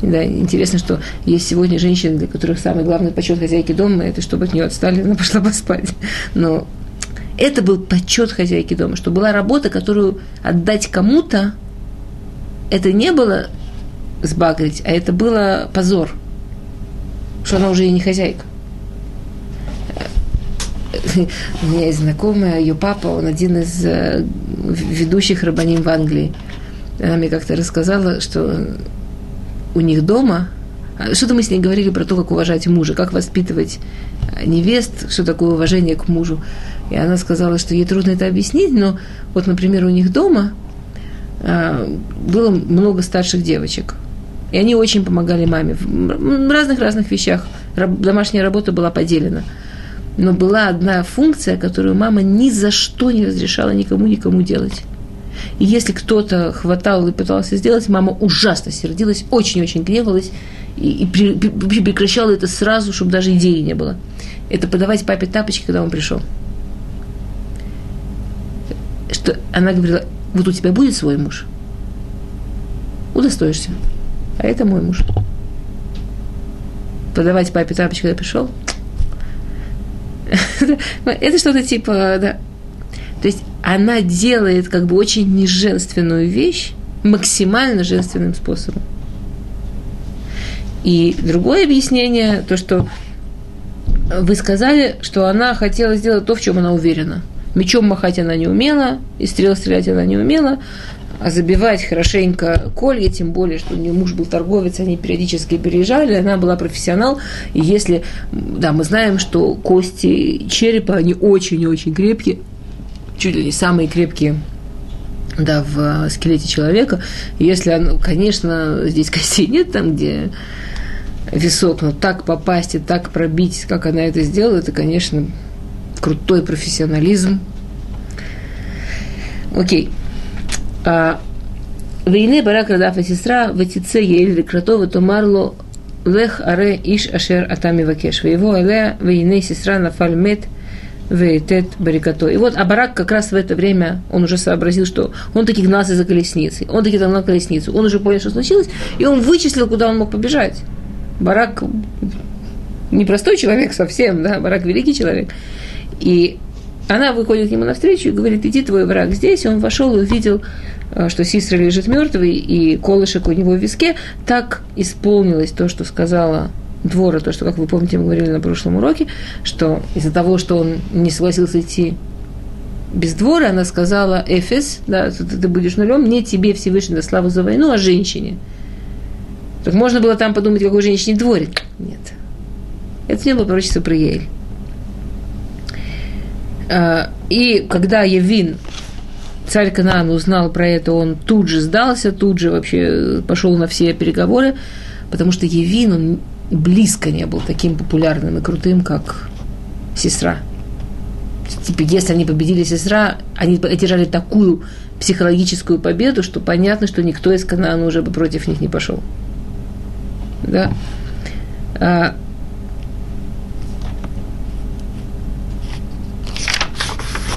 [SPEAKER 1] Да, интересно, что есть сегодня женщины, для которых самый главный почет хозяйки дома, это чтобы от нее отстали, она пошла поспать. Но это был почет хозяйки дома, что была работа, которую отдать кому-то, это не было сбагрить, а это было позор, что она уже и не хозяйка. у меня есть знакомая, ее папа, он один из э, ведущих рабаним в Англии. Она мне как-то рассказала, что у них дома, а, что-то мы с ней говорили про то, как уважать мужа, как воспитывать невест, что такое уважение к мужу. И она сказала, что ей трудно это объяснить, но вот, например, у них дома а, было много старших девочек. И они очень помогали маме в разных-разных вещах. Домашняя работа была поделена но была одна функция, которую мама ни за что не разрешала никому никому делать. И если кто-то хватал и пытался сделать, мама ужасно сердилась, очень-очень гневалась и, и при, при, прекращала это сразу, чтобы даже идеи не было. Это подавать папе тапочки, когда он пришел. Что она говорила, вот у тебя будет свой муж, удостоишься, а это мой муж. Подавать папе тапочки, когда пришел, Это что-то типа, да. То есть она делает как бы очень неженственную вещь максимально женственным способом. И другое объяснение, то, что вы сказали, что она хотела сделать то, в чем она уверена. Мечом махать она не умела, и стрел стрелять она не умела, а забивать хорошенько колья, тем более, что у нее муж был торговец, они периодически переезжали, она была профессионал, и если, да, мы знаем, что кости черепа, они очень-очень крепкие, чуть ли не самые крепкие да, в скелете человека. Если, оно, конечно, здесь костей нет там, где висок, но так попасть и так пробить, как она это сделала, это, конечно, крутой профессионализм. Окей. А, Вейне барак радав и сестра ватице ель векратова томарло лех аре иш ашер атами вакеш. Его алея вейне сестра нафаль мет – Вейтет барикато. И вот Абарак как раз в это время, он уже сообразил, что он таки гнался за колесницей. Он таки догнал колесницу. Он уже понял, что случилось, и он вычислил, куда он мог побежать. Барак непростой человек совсем, да, Барак великий человек. И она выходит к нему навстречу и говорит, иди, твой враг здесь. И он вошел и увидел, э, что Сестра лежит мертвый, и колышек у него в виске. Так исполнилось то, что сказала двора, то, что, как вы помните, мы говорили на прошлом уроке, что из-за того, что он не согласился идти без двора, она сказала, Эфес, да, ты, ты будешь нулем, не тебе Всевышний да славу за войну, а женщине. Так можно было там подумать, какой женщине дворик. Нет. Это не было пророчество про Ель. А, и когда Евин, царь Канаан, узнал про это, он тут же сдался, тут же вообще пошел на все переговоры, потому что Евин, он близко не был таким популярным и крутым, как сестра. Типа, если они победили сестра, они одержали такую психологическую победу, что понятно, что никто из Канаана уже бы против них не пошел. Да?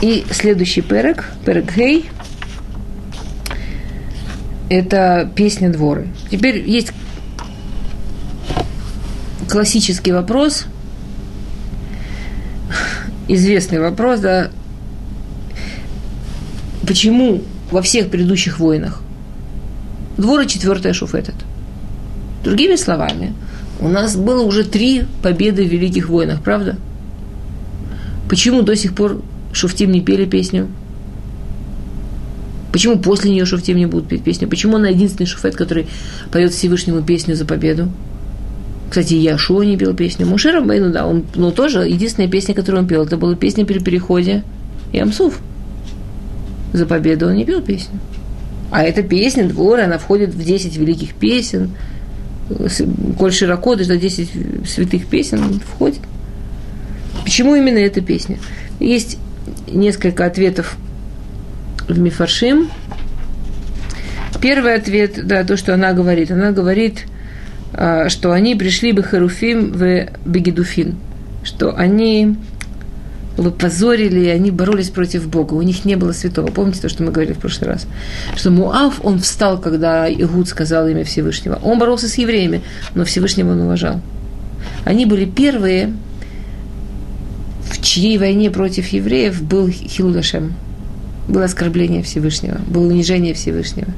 [SPEAKER 1] И следующий перек, перек Гей, это песня дворы. Теперь есть классический вопрос, известный вопрос, да, почему во всех предыдущих войнах двора четвертая шуфетет? Другими словами, у нас было уже три победы в Великих войнах, правда? Почему до сих пор Шуфтим не пели песню? Почему после нее Шуфтим не будут петь песню? Почему она единственный шуфет, который поет Всевышнему песню за победу? Кстати, Яшуа не пел песню. Мушера Бейну, да, он, но тоже единственная песня, которую он пел, это была песня при переходе Ямсуф. За победу он не пел песню. А эта песня, двор, она входит в 10 великих песен. Коль широко, даже 10 святых песен входит. Почему именно эта песня? Есть несколько ответов в Мифаршим. Первый ответ, да, то, что она говорит. Она говорит, а, что они пришли бы Харуфим в Бегедуфин, что они вы позорили, они боролись против Бога. У них не было святого. Помните то, что мы говорили в прошлый раз? Что Муав, он встал, когда Игуд сказал имя Всевышнего. Он боролся с евреями, но Всевышнего он уважал. Они были первые, чьей войне против евреев был Хилудашем. Было оскорбление Всевышнего, было унижение Всевышнего.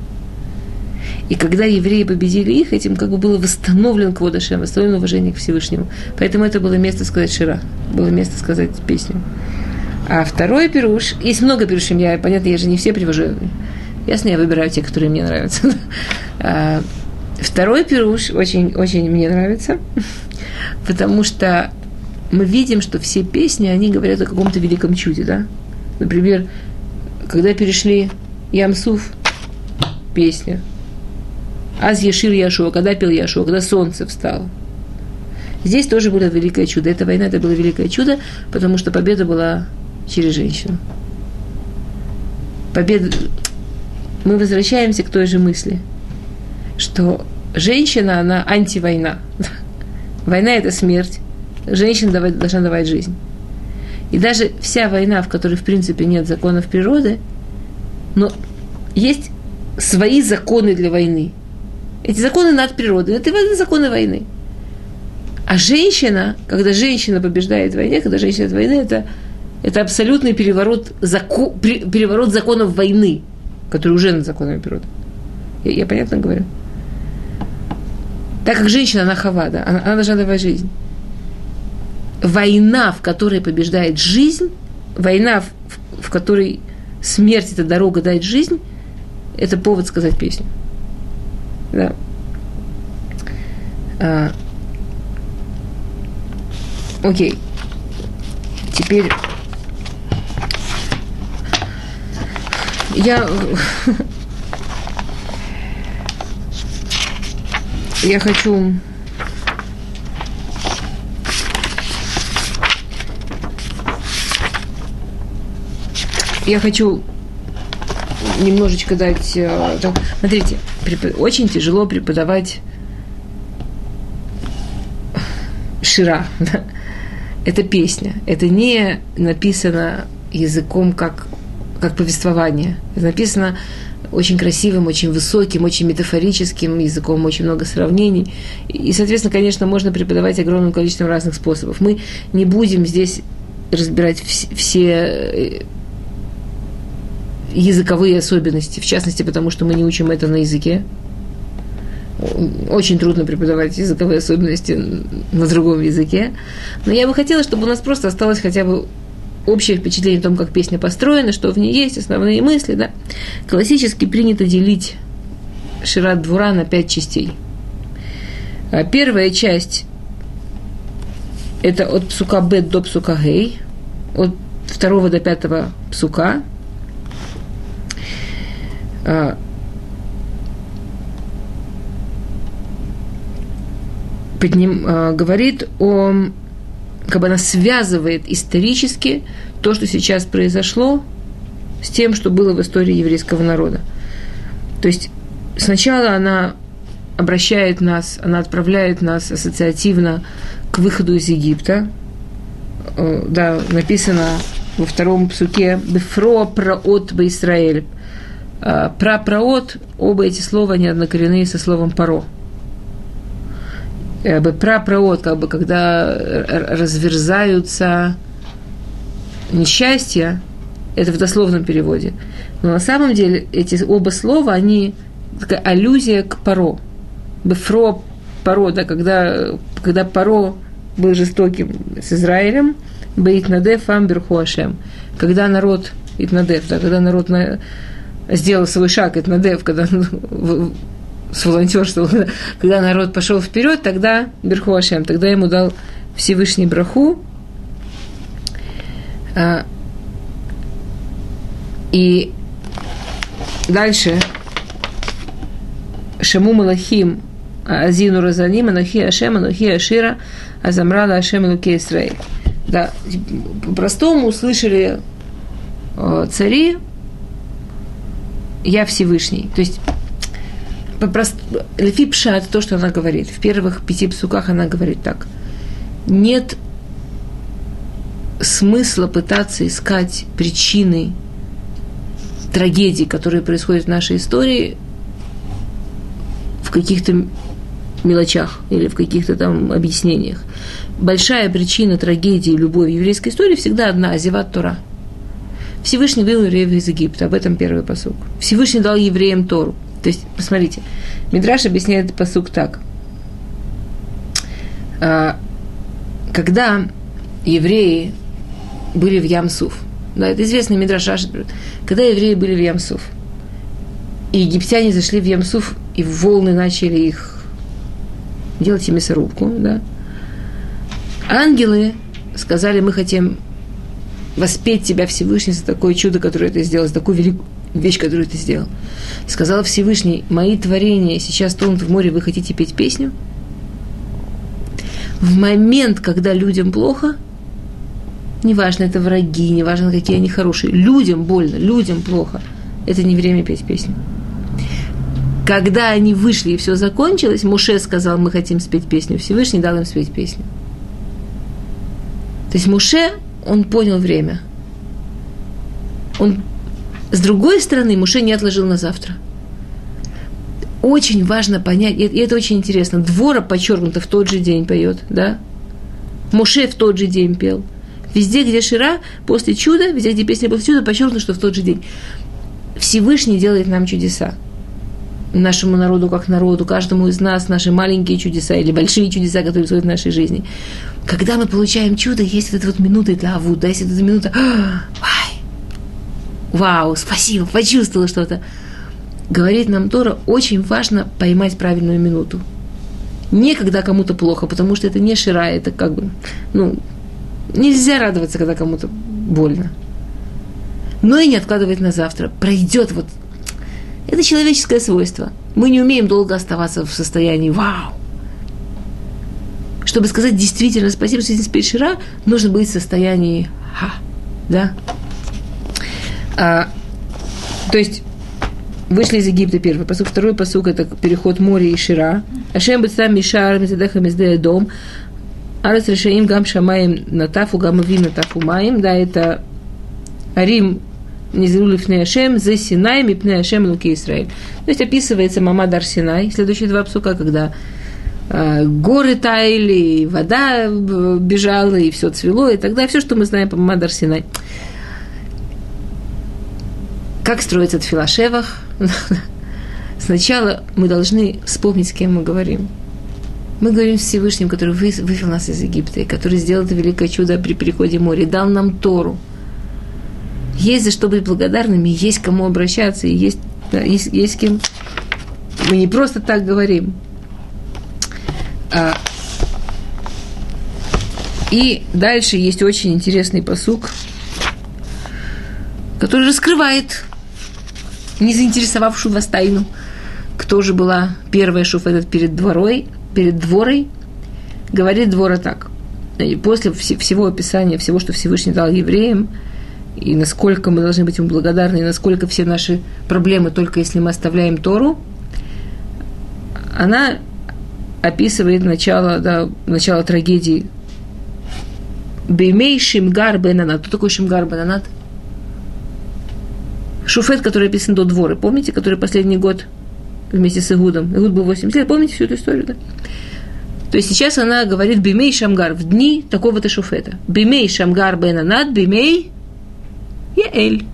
[SPEAKER 1] И когда евреи победили их, этим как бы было восстановлен Кводашем, восстановлено уважение к Всевышнему. Поэтому это было место сказать Шира, было место сказать песню. А второй пируш, есть много пирушим, я, понятно, я же не все привожу. Ясно, я выбираю те, которые мне нравятся. А, второй пируш очень, очень мне нравится, потому что мы видим, что все песни, они говорят о каком-то великом чуде, да? Например, когда перешли Ямсуф, песня, Аз Ешир Яшуа, когда пел Яшуа, когда солнце встало. Здесь тоже было великое чудо. Эта война, это было великое чудо, потому что победа была через женщину. Победа... Мы возвращаемся к той же мысли, что женщина, она антивойна. Война – это смерть. Женщина давать, должна давать жизнь. И даже вся война, в которой, в принципе, нет законов природы, но есть свои законы для войны – эти законы над природой, это законы войны. А женщина, когда женщина побеждает в войне, когда женщина в войне, это, это абсолютный переворот, зако, переворот законов войны, который уже над законами природы. Я, я понятно говорю? Так как женщина, она хавада, она, она должна давать жизнь. Война, в которой побеждает жизнь, война, в, в которой смерть – это дорога дать жизнь, это повод сказать песню. Да. А, окей. Теперь Я... Я хочу... Я хочу немножечко дать... Э, смотрите, очень тяжело преподавать Шира. Это песня. Это не написано языком как, как повествование. Это написано очень красивым, очень высоким, очень метафорическим языком, очень много сравнений. И, соответственно, конечно, можно преподавать огромным количеством разных способов. Мы не будем здесь разбирать все э, языковые особенности, в частности, потому что мы не учим это на языке, очень трудно преподавать языковые особенности на другом языке. Но я бы хотела, чтобы у нас просто осталось хотя бы общее впечатление о том, как песня построена, что в ней есть, основные мысли. Да? Классически принято делить Шират Двура на пять частей. А первая часть – это от псука Бет до псука Гей, от второго до пятого псука. А, подним, э, говорит о, как бы она связывает исторически то, что сейчас произошло, с тем, что было в истории еврейского народа. То есть сначала она обращает нас, она отправляет нас ассоциативно к выходу из Египта. Э, да, написано во втором псуке «Бефро праот Израиль». Э, про праот, оба эти слова однокоренные со словом «паро» как бы прапраот, как бы когда разверзаются несчастья, это в дословном переводе. Но на самом деле эти оба слова, они такая аллюзия к паро. Бефро паро, да, когда, когда паро был жестоким с Израилем, Бейт Надев Амбер Хуашем. Когда народ Итнадев, да, когда народ на, сделал свой шаг Итнадев, когда с волонтерством, когда народ пошел вперед, тогда Берхуашем, тогда ему дал Всевышний браху. А, и дальше Шаму Малахим Азину Разаним, Анахи Ашем, Анахи Ашира, Азамрала Ашем Луки Исраиль. Да, по-простому услышали э, цари, я Всевышний. То есть Лефи Пшат, то, что она говорит. В первых пяти псуках она говорит так. Нет смысла пытаться искать причины трагедий, которые происходят в нашей истории, в каких-то мелочах или в каких-то там объяснениях. Большая причина трагедии любой еврейской истории всегда одна – Азиват Тора. Всевышний вывел евреев из Египта, об этом первый посук. Всевышний дал евреям Тору. То есть, посмотрите, Мидраш объясняет посук так. А, когда евреи были в Ямсуф, да, это известный Мидраш когда евреи были в Ямсуф, и египтяне зашли в Ямсуф, и волны начали их делать мясорубку, да, ангелы сказали, мы хотим воспеть тебя Всевышний за такое чудо, которое ты сделал, за такую великую вещь, которую ты сделал. Сказал Всевышний, мои творения сейчас тонут в море, вы хотите петь песню? В момент, когда людям плохо, неважно, это враги, неважно, какие они хорошие, людям больно, людям плохо, это не время петь песню. Когда они вышли и все закончилось, Муше сказал, мы хотим спеть песню. Всевышний дал им спеть песню. То есть Муше, он понял время. Он с другой стороны, Муше не отложил на завтра. Очень важно понять, и это очень интересно, двора подчеркнуто в тот же день поет, да? Муше в тот же день пел. Везде, где Шира, после чуда, везде, где песня после чуда, подчеркнуто, что в тот же день. Всевышний делает нам чудеса. Нашему народу как народу, каждому из нас наши маленькие чудеса или большие чудеса, которые происходят в нашей жизни. Когда мы получаем чудо, есть вот эта вот минута, это аву, да, есть эта минута, ай, вау, спасибо, почувствовала что-то. Говорит нам Тора, очень важно поймать правильную минуту. Не когда кому-то плохо, потому что это не шира, это как бы, ну, нельзя радоваться, когда кому-то больно. но и не откладывает на завтра. Пройдет вот. Это человеческое свойство. Мы не умеем долго оставаться в состоянии «Вау!». Чтобы сказать действительно спасибо, что здесь Пейшира, нужно быть в состоянии «Ха!». Да? А, то есть вышли из Египта первый посук, второй посук это переход моря и Шира. Ашем быть сам Мишар, Мизадеха Миздея дом. Арас решаим гам шамаем натафу, гам авим натафу маем. Да, это Арим Низрули пне Ашем, за Синай, мипне Ашем, Луки Израиль. То есть описывается Мамадар Синай, следующие два псука, когда э, горы таяли, вода бежала, и все цвело, и тогда все, что мы знаем по Мамадар Синай. Как строится Тфилашевах? Сначала мы должны вспомнить, с кем мы говорим. Мы говорим с Всевышним, который вывел нас из Египта, и который сделал это великое чудо при переходе моря, дал нам Тору. Есть за что быть благодарными, есть кому обращаться, и есть, да, есть, есть кем. Мы не просто так говорим. А, и дальше есть очень интересный посук, который раскрывает не заинтересовавшую вас тайну, кто же была первая шуфетет перед дворой, перед дворой, говорит двора так. И после всего описания, всего, что Всевышний дал евреям, и насколько мы должны быть ему благодарны, и насколько все наши проблемы только если мы оставляем Тору, она описывает начало, да, начало трагедии Беймей Шимгар Бенанат. Кто такой Шимгар Бенанат? Шуфет, который описан до дворы. Помните, который последний год вместе с Игудом. Игуд был 80 лет. Помните всю эту историю, да? То есть сейчас она говорит Бимей Шамгар в дни такого-то шуфета. Бимей Шамгар Бенанат, Бимей Яэль.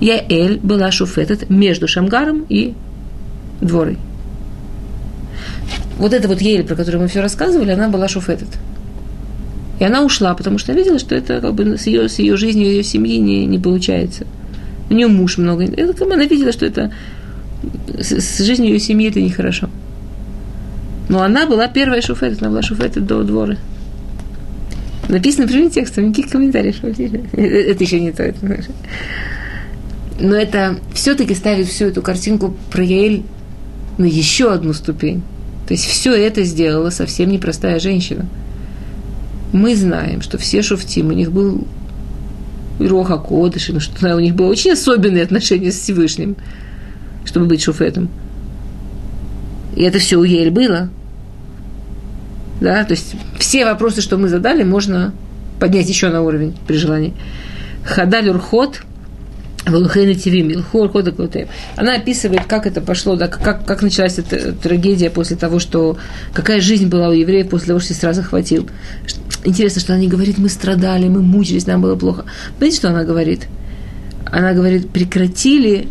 [SPEAKER 1] Яэль была шуфетет между Шамгаром и дворой. Вот эта вот Ель, про которую мы все рассказывали, она была шуфетет. И она ушла, потому что видела, что это как бы с ее, с ее жизнью, ее семьи не, не получается. У нее муж много. Это, как бы она видела, что это с, с жизнью ее семьи это нехорошо. Но она была первая шуфет, она была шуфет до двора. Написано прямым текстом, никаких комментариев. Это еще не то. Это, но это все-таки ставит всю эту картинку про Яэль на еще одну ступень. То есть все это сделала совсем непростая женщина – мы знаем, что все шуфтим, у них был Роха Кодыш, ну что у них было очень особенные отношения с Всевышним, чтобы быть шуфетом. И это все у Ель было. Да, то есть все вопросы, что мы задали, можно поднять еще на уровень при желании. Хадаль Урхот, Валухейна Тивим, Она описывает, как это пошло, да, как, как началась эта трагедия после того, что какая жизнь была у евреев после того, что сестра захватил. Интересно, что она не говорит, мы страдали, мы мучились, нам было плохо. Знаете, что она говорит? Она говорит, прекратили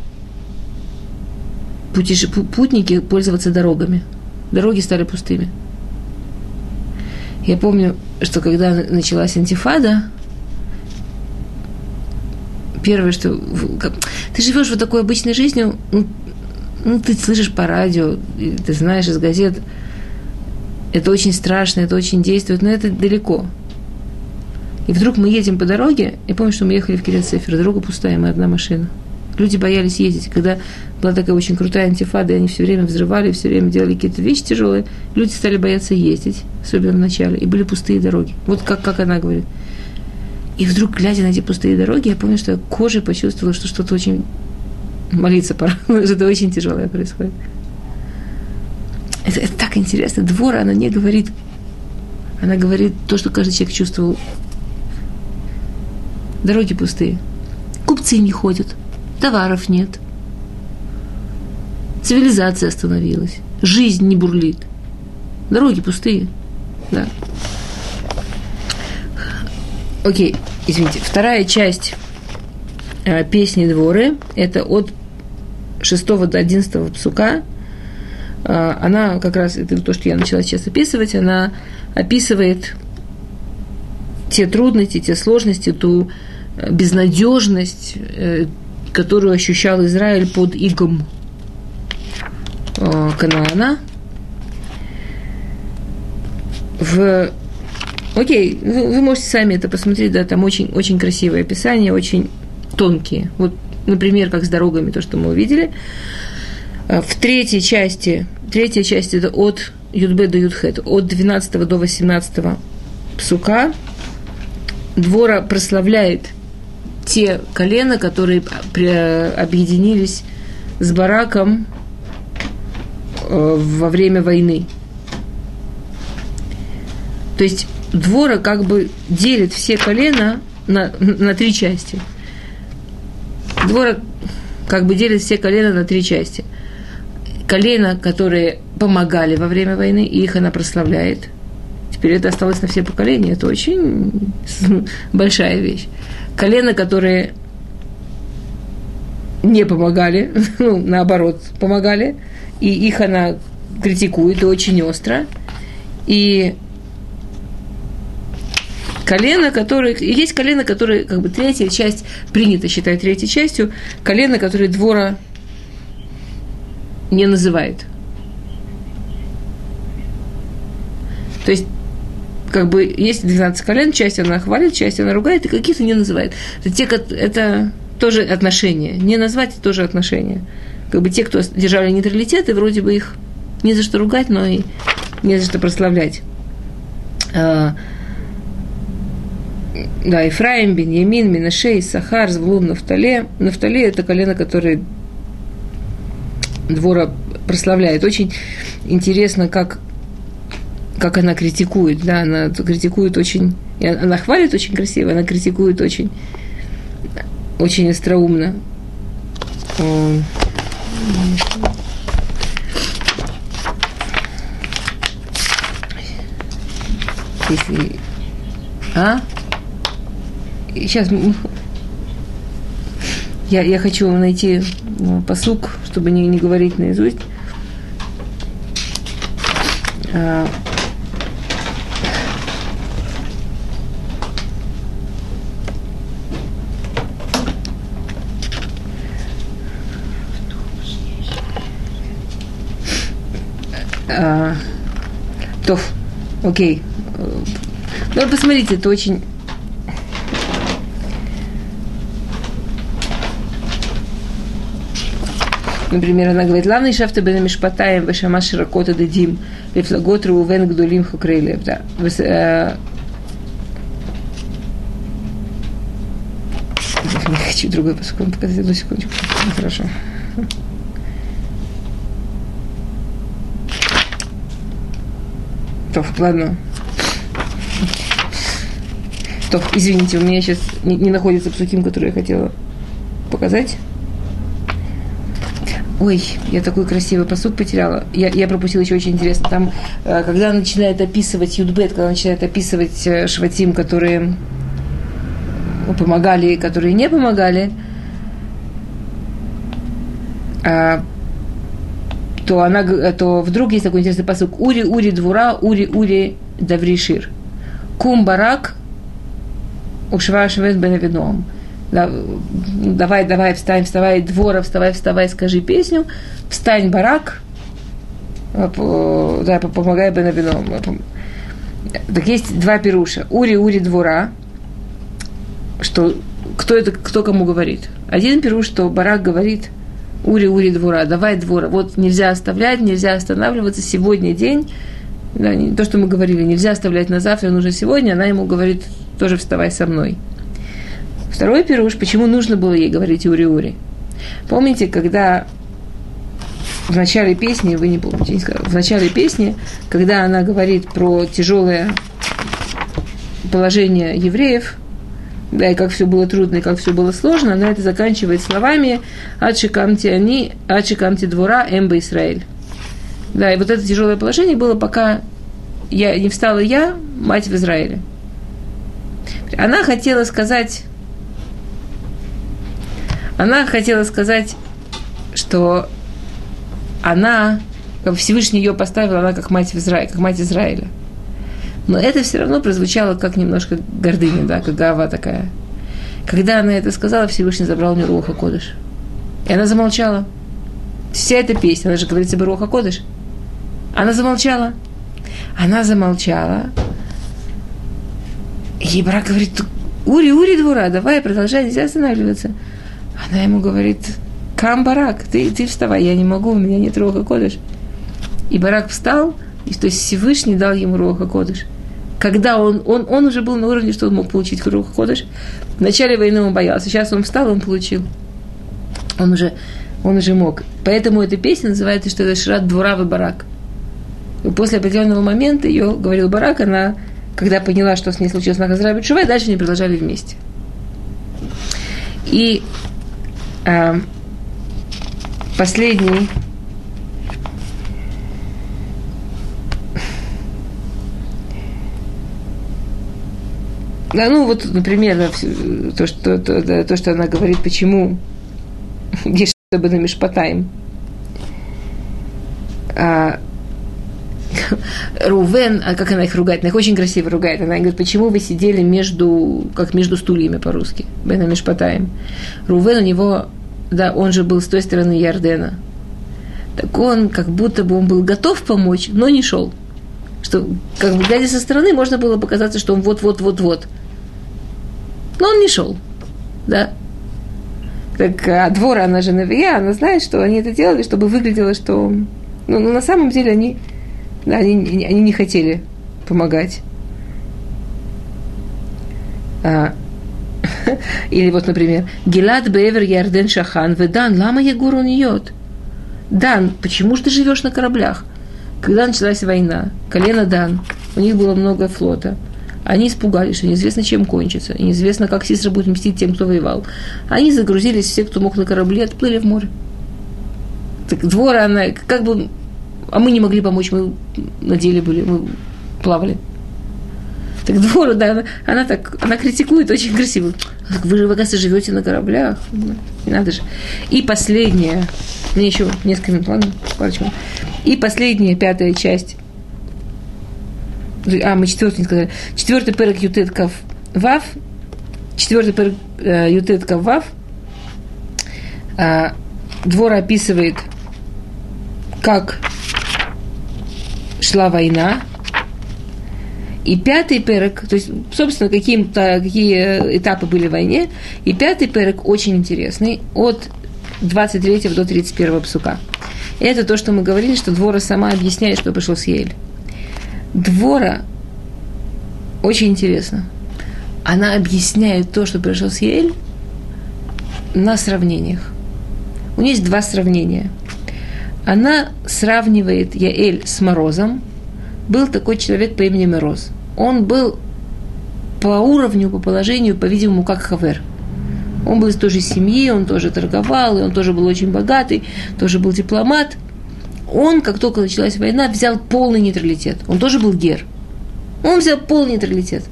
[SPEAKER 1] путеше... путники пользоваться дорогами. Дороги стали пустыми. Я помню, что когда началась антифада, первое, что ты живешь вот такой обычной жизнью, ну, ну, ты слышишь по радио, ты знаешь из газет, это очень страшно, это очень действует, но это далеко. И вдруг мы едем по дороге, и помню, что мы ехали в Кирилл-Сефер, дорога пустая, мы одна машина. Люди боялись ездить. Когда была такая очень крутая антифада, и они все время взрывали, все время делали какие-то вещи тяжелые, люди стали бояться ездить, особенно в начале, и были пустые дороги. Вот как, как она говорит. И вдруг, глядя на эти пустые дороги, я помню, что я кожей почувствовала, что что-то очень молиться пора, что-то очень тяжелое происходит. Это, это так интересно. Двора, она не говорит, она говорит то, что каждый человек чувствовал. Дороги пустые. Купцы не ходят. Товаров нет. Цивилизация остановилась. Жизнь не бурлит. Дороги пустые. Да. Окей, извините. Вторая часть э, песни Дворы – это от 6 до 11 псука. Э, она как раз, это то, что я начала сейчас описывать, она описывает те трудности, те сложности, ту э, безнадежность, э, которую ощущал Израиль под игом э, Канаана. В Окей, вы, можете сами это посмотреть, да, там очень, очень красивое описание, очень тонкие. Вот, например, как с дорогами, то, что мы увидели. А, в третьей части, третья часть это от Юдбе до Юдхет, от 12 до 18 псука, двора прославляет те колена, которые объединились с Бараком э, во время войны. То есть двора как бы делит все колена на, на три части. Двора как бы делит все колена на три части. Колено, которые помогали во время войны, и их она прославляет. Теперь это осталось на все поколения. Это очень большая вещь. Колено, которые не помогали, ну, наоборот, помогали, и их она критикует, очень остро. И колено, которые... Есть колено, которые, как бы, третья часть, принято считать третьей частью, колено, которое двора не называет. То есть, как бы, есть 12 колен, часть она хвалит, часть она ругает, и каких-то не называет. Это, те, это тоже отношения. Не назвать – тоже отношения. Как бы те, кто держали нейтралитет, и вроде бы их не за что ругать, но и не за что прославлять. А, да, Ифраим, Беньямин, Минашей, Сахар, Звлун, Нафтале. Нафтале – это колено, которое двора прославляет. Очень интересно, как, как она критикует. Да, она критикует очень... Она хвалит очень красиво, она критикует очень, очень остроумно. Если... А? сейчас я, я хочу найти ну, посук, чтобы не, не говорить наизусть. А, а, то, окей. Ну, посмотрите, это очень Например, она говорит, «Лавный шафта бен мишпатаем вешама широкота дадим лефлагот рувен гдулим хукрейлев». Да. Э, я хочу другой вам показать. Одну секундочку. Хорошо. То, ладно. То, извините, у меня сейчас не, не находится псуким, который я хотела показать. Ой, я такой красивый посуд потеряла. Я, я пропустила еще очень интересно. Там, э, когда начинает описывать Юдбет, когда начинает описывать э, шватим, которые помогали и которые не помогали, а, то, она, то вдруг есть такой интересный посуд. Ури, ури, двура, ури, ури, давришир. Кум барак, ушва швед беневидом давай, давай, встань, вставай, двора, вставай, вставай, скажи песню, встань, барак, да, помогай Бенавином. Так есть два пируша. Ури, ури, двора, что кто это, кто кому говорит. Один пируш, что барак говорит, ури, ури, двора, давай, двора. Вот нельзя оставлять, нельзя останавливаться, сегодня день, да, то, что мы говорили, нельзя оставлять на завтра, нужно сегодня, она ему говорит, тоже вставай со мной. Второй пируш, почему нужно было ей говорить ури-ури. Помните, когда в начале песни, вы не помните, не сказала, в начале песни, когда она говорит про тяжелое положение евреев, да, и как все было трудно, и как все было сложно, она это заканчивает словами «Ачикамти они, ачикамти двора, эмба Израиль». Да, и вот это тяжелое положение было, пока я, не встала я, мать в Израиле. Она хотела сказать она хотела сказать, что она, как Всевышний ее поставил, она как мать, в Изра... как мать Израиля. Но это все равно прозвучало как немножко гордыня, да, как гава такая. Когда она это сказала, Всевышний забрал у нее Руха Кодыш. И она замолчала. Вся эта песня, она же говорит себе Руха Кодыш. Она замолчала. Она замолчала. И Барак говорит, Ури, Ури, двора, давай, продолжай, нельзя останавливаться. Она ему говорит, Кам, Барак, ты, ты вставай, я не могу, у меня нет роха кодыш. И Барак встал, и, то есть Всевышний дал ему роха кодыш. Когда он, он, он уже был на уровне, что он мог получить роха кодыш. В начале войны он боялся, сейчас он встал, он получил. Он уже, он уже мог. Поэтому эта песня называется, что это Шрат Двора и Барак. И после определенного момента ее говорил Барак, она, когда поняла, что с ней случилось на Хазраби Чува, дальше они продолжали вместе. И э, последний Да, ну вот, например, то, что, то, то, что она говорит, почему чтобы на Мишпатаем. А, Рувен, а как она их ругает? Она их очень красиво ругает. Она говорит, почему вы сидели между, как между стульями по-русски, Бена Мишпатаем. Рувен у него, да, он же был с той стороны Ярдена. Так он, как будто бы он был готов помочь, но не шел. Что, как бы глядя со стороны, можно было показаться, что он вот-вот-вот-вот. Но он не шел. Да. Так а двора, она же Навия, она знает, что они это делали, чтобы выглядело, что... Ну, ну на самом деле они да, они, они не хотели помогать. А, или вот, например, Гилад Бевер Ярден Шахан, Ведан, лама Егуру Ньот. Дан, почему же ты живешь на кораблях? Когда началась война, колено Дан, у них было много флота. Они испугались, что неизвестно, чем кончится, и неизвестно, как Сисра будет мстить тем, кто воевал. Они загрузились, все, кто мог на корабле, отплыли в море. Так двора, она, как бы а мы не могли помочь, мы на деле были, мы плавали. Так Двора, да, она, она так, она критикует очень красиво. Так вы же, оказывается, живете на кораблях. Не надо же. И последняя, мне еще несколько минут, ладно, парочку. И последняя, пятая часть. А, мы четвертый не сказали. Четвертый перек ютетков вав. Четвертый перек э, ютетков вав. А, двор описывает, как шла война. И пятый перек, то есть, собственно, какие-то, какие этапы были в войне. И пятый перек очень интересный, от 23 до 31 псука. Это то, что мы говорили, что Двора сама объясняет, что пришел с Ель. Двора очень интересно. Она объясняет то, что пришел с Ель, на сравнениях. У нее есть два сравнения – она сравнивает Яэль с Морозом. Был такой человек по имени Мороз. Он был по уровню, по положению, по-видимому, как Хавер. Он был из той же семьи, он тоже торговал, и он тоже был очень богатый, тоже был дипломат. Он, как только началась война, взял полный нейтралитет. Он тоже был гер. Он взял полный нейтралитет.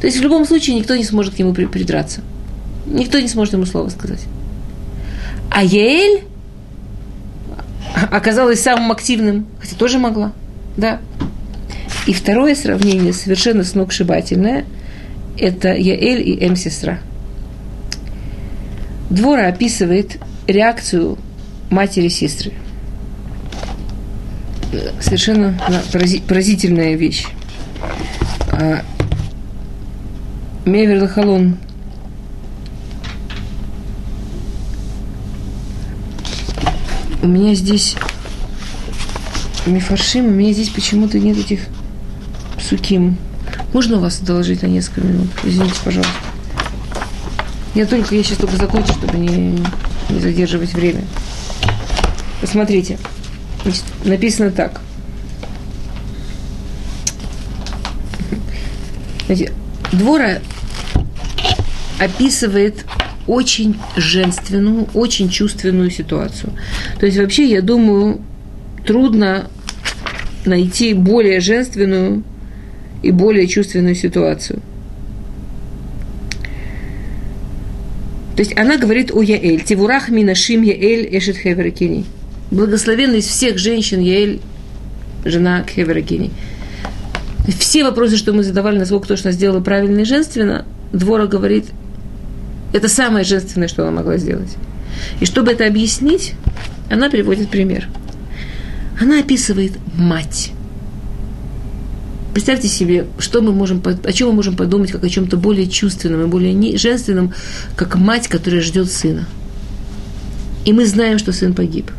[SPEAKER 1] То есть в любом случае никто не сможет к нему придраться. Никто не сможет ему слова сказать. А Яэль оказалась самым активным, хотя тоже могла, да. И второе сравнение, совершенно сногсшибательное, это Яэль и М-сестра. Двора описывает реакцию матери сестры. Совершенно поразительная вещь. А, Мевер Лахалон у меня здесь мифаршим, у меня здесь почему-то нет этих суким. Можно у вас одолжить на несколько минут? Извините, пожалуйста. Я только, я сейчас только закончу, чтобы не, не задерживать время. Посмотрите. Значит, написано так. Значит, Двора описывает очень женственную, очень чувственную ситуацию. То есть вообще, я думаю, трудно найти более женственную и более чувственную ситуацию. То есть она говорит о Яэль. Тивурах минашим Яэль эшет хеверакини. Благословенный из всех женщин Яэль, жена Хеверакини. Все вопросы, что мы задавали, насколько точно сделала правильно и женственно, Двора говорит, это самое женственное, что она могла сделать. И чтобы это объяснить, она приводит пример. Она описывает мать. Представьте себе, что мы можем, о чем мы можем подумать, как о чем-то более чувственном и более женственном, как мать, которая ждет сына. И мы знаем, что сын погиб.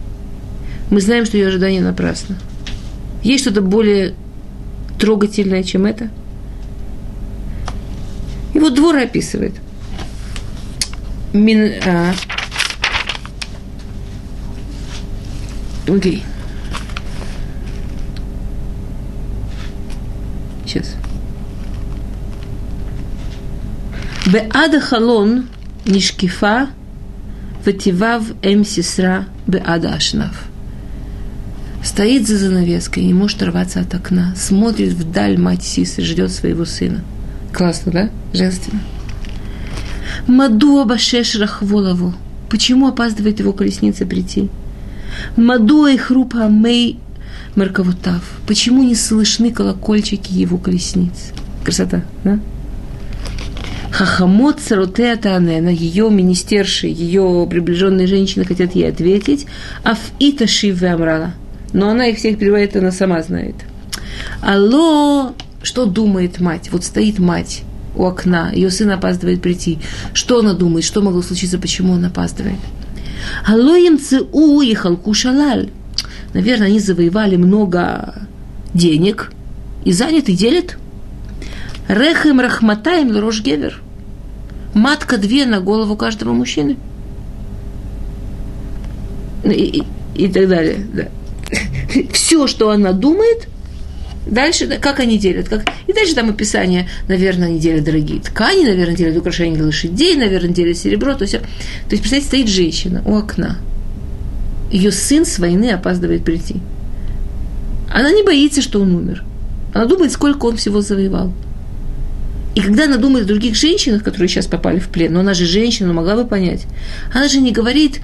[SPEAKER 1] Мы знаем, что ее ожидание напрасно. Есть что-то более трогательное, чем это? И вот двор описывает. Мин, а, Окей. Сейчас. Беада халон нишкифа вативав эм сестра беада ашнав. Стоит за занавеской, не может рваться от окна. Смотрит вдаль мать Сисы, ждет своего сына. Классно, да? Женственно. Маду абашеш рахволову. Почему опаздывает его колесница прийти? Маду и хрупа мей Марковутав. Почему не слышны колокольчики его колесниц? Красота, да? Хахамот Сарутея Таанена, ее министерши, ее приближенные женщины хотят ей ответить, а в Иташи Амрала. Но она их всех переводит, она сама знает. Алло, что думает мать? Вот стоит мать у окна, ее сын опаздывает прийти. Что она думает? Что могло случиться? Почему он опаздывает? Алло им цеу и халку. Наверное, они завоевали много денег и заняты делят. Рехем рахматаем лрош гевер. Матка две на голову каждого мужчины. И, и, и так далее. Да. Все, что она думает, Дальше, как они делят? Как... И дальше там описание, наверное, они делят дорогие ткани, наверное, делят украшения для лошадей, наверное, делят серебро, то есть, то есть, представьте, стоит женщина у окна. Ее сын с войны опаздывает прийти. Она не боится, что он умер. Она думает, сколько он всего завоевал. И когда она думает о других женщинах, которые сейчас попали в плен, но она же женщина, могла бы понять, она же не говорит,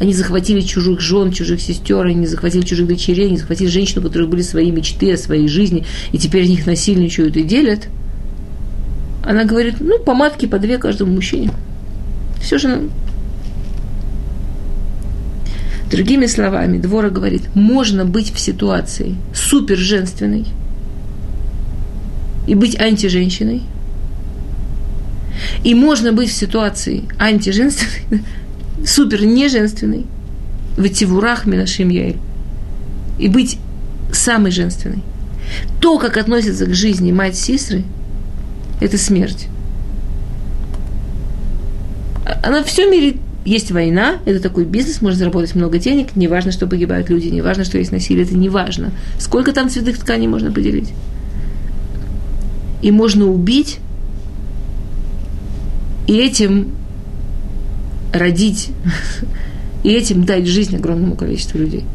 [SPEAKER 1] они захватили чужих жен, чужих сестер, они захватили чужих дочерей, они захватили женщин, у которых были свои мечты о своей жизни, и теперь них насильничают и делят. Она говорит, ну, помадки по две каждому мужчине. Все же Другими словами, Двора говорит, можно быть в ситуации супер женственной и быть антиженщиной, и можно быть в ситуации антиженственной, супер неженственной, в Тивурах Минашим Яэль, и быть самой женственной. То, как относится к жизни мать Сисры, это смерть. Она в всем мире есть война, это такой бизнес, можно заработать много денег, не важно, что погибают люди, не важно, что есть насилие, это не важно. Сколько там цветных тканей можно поделить? И можно убить, и этим родить и этим дать жизнь огромному количеству людей –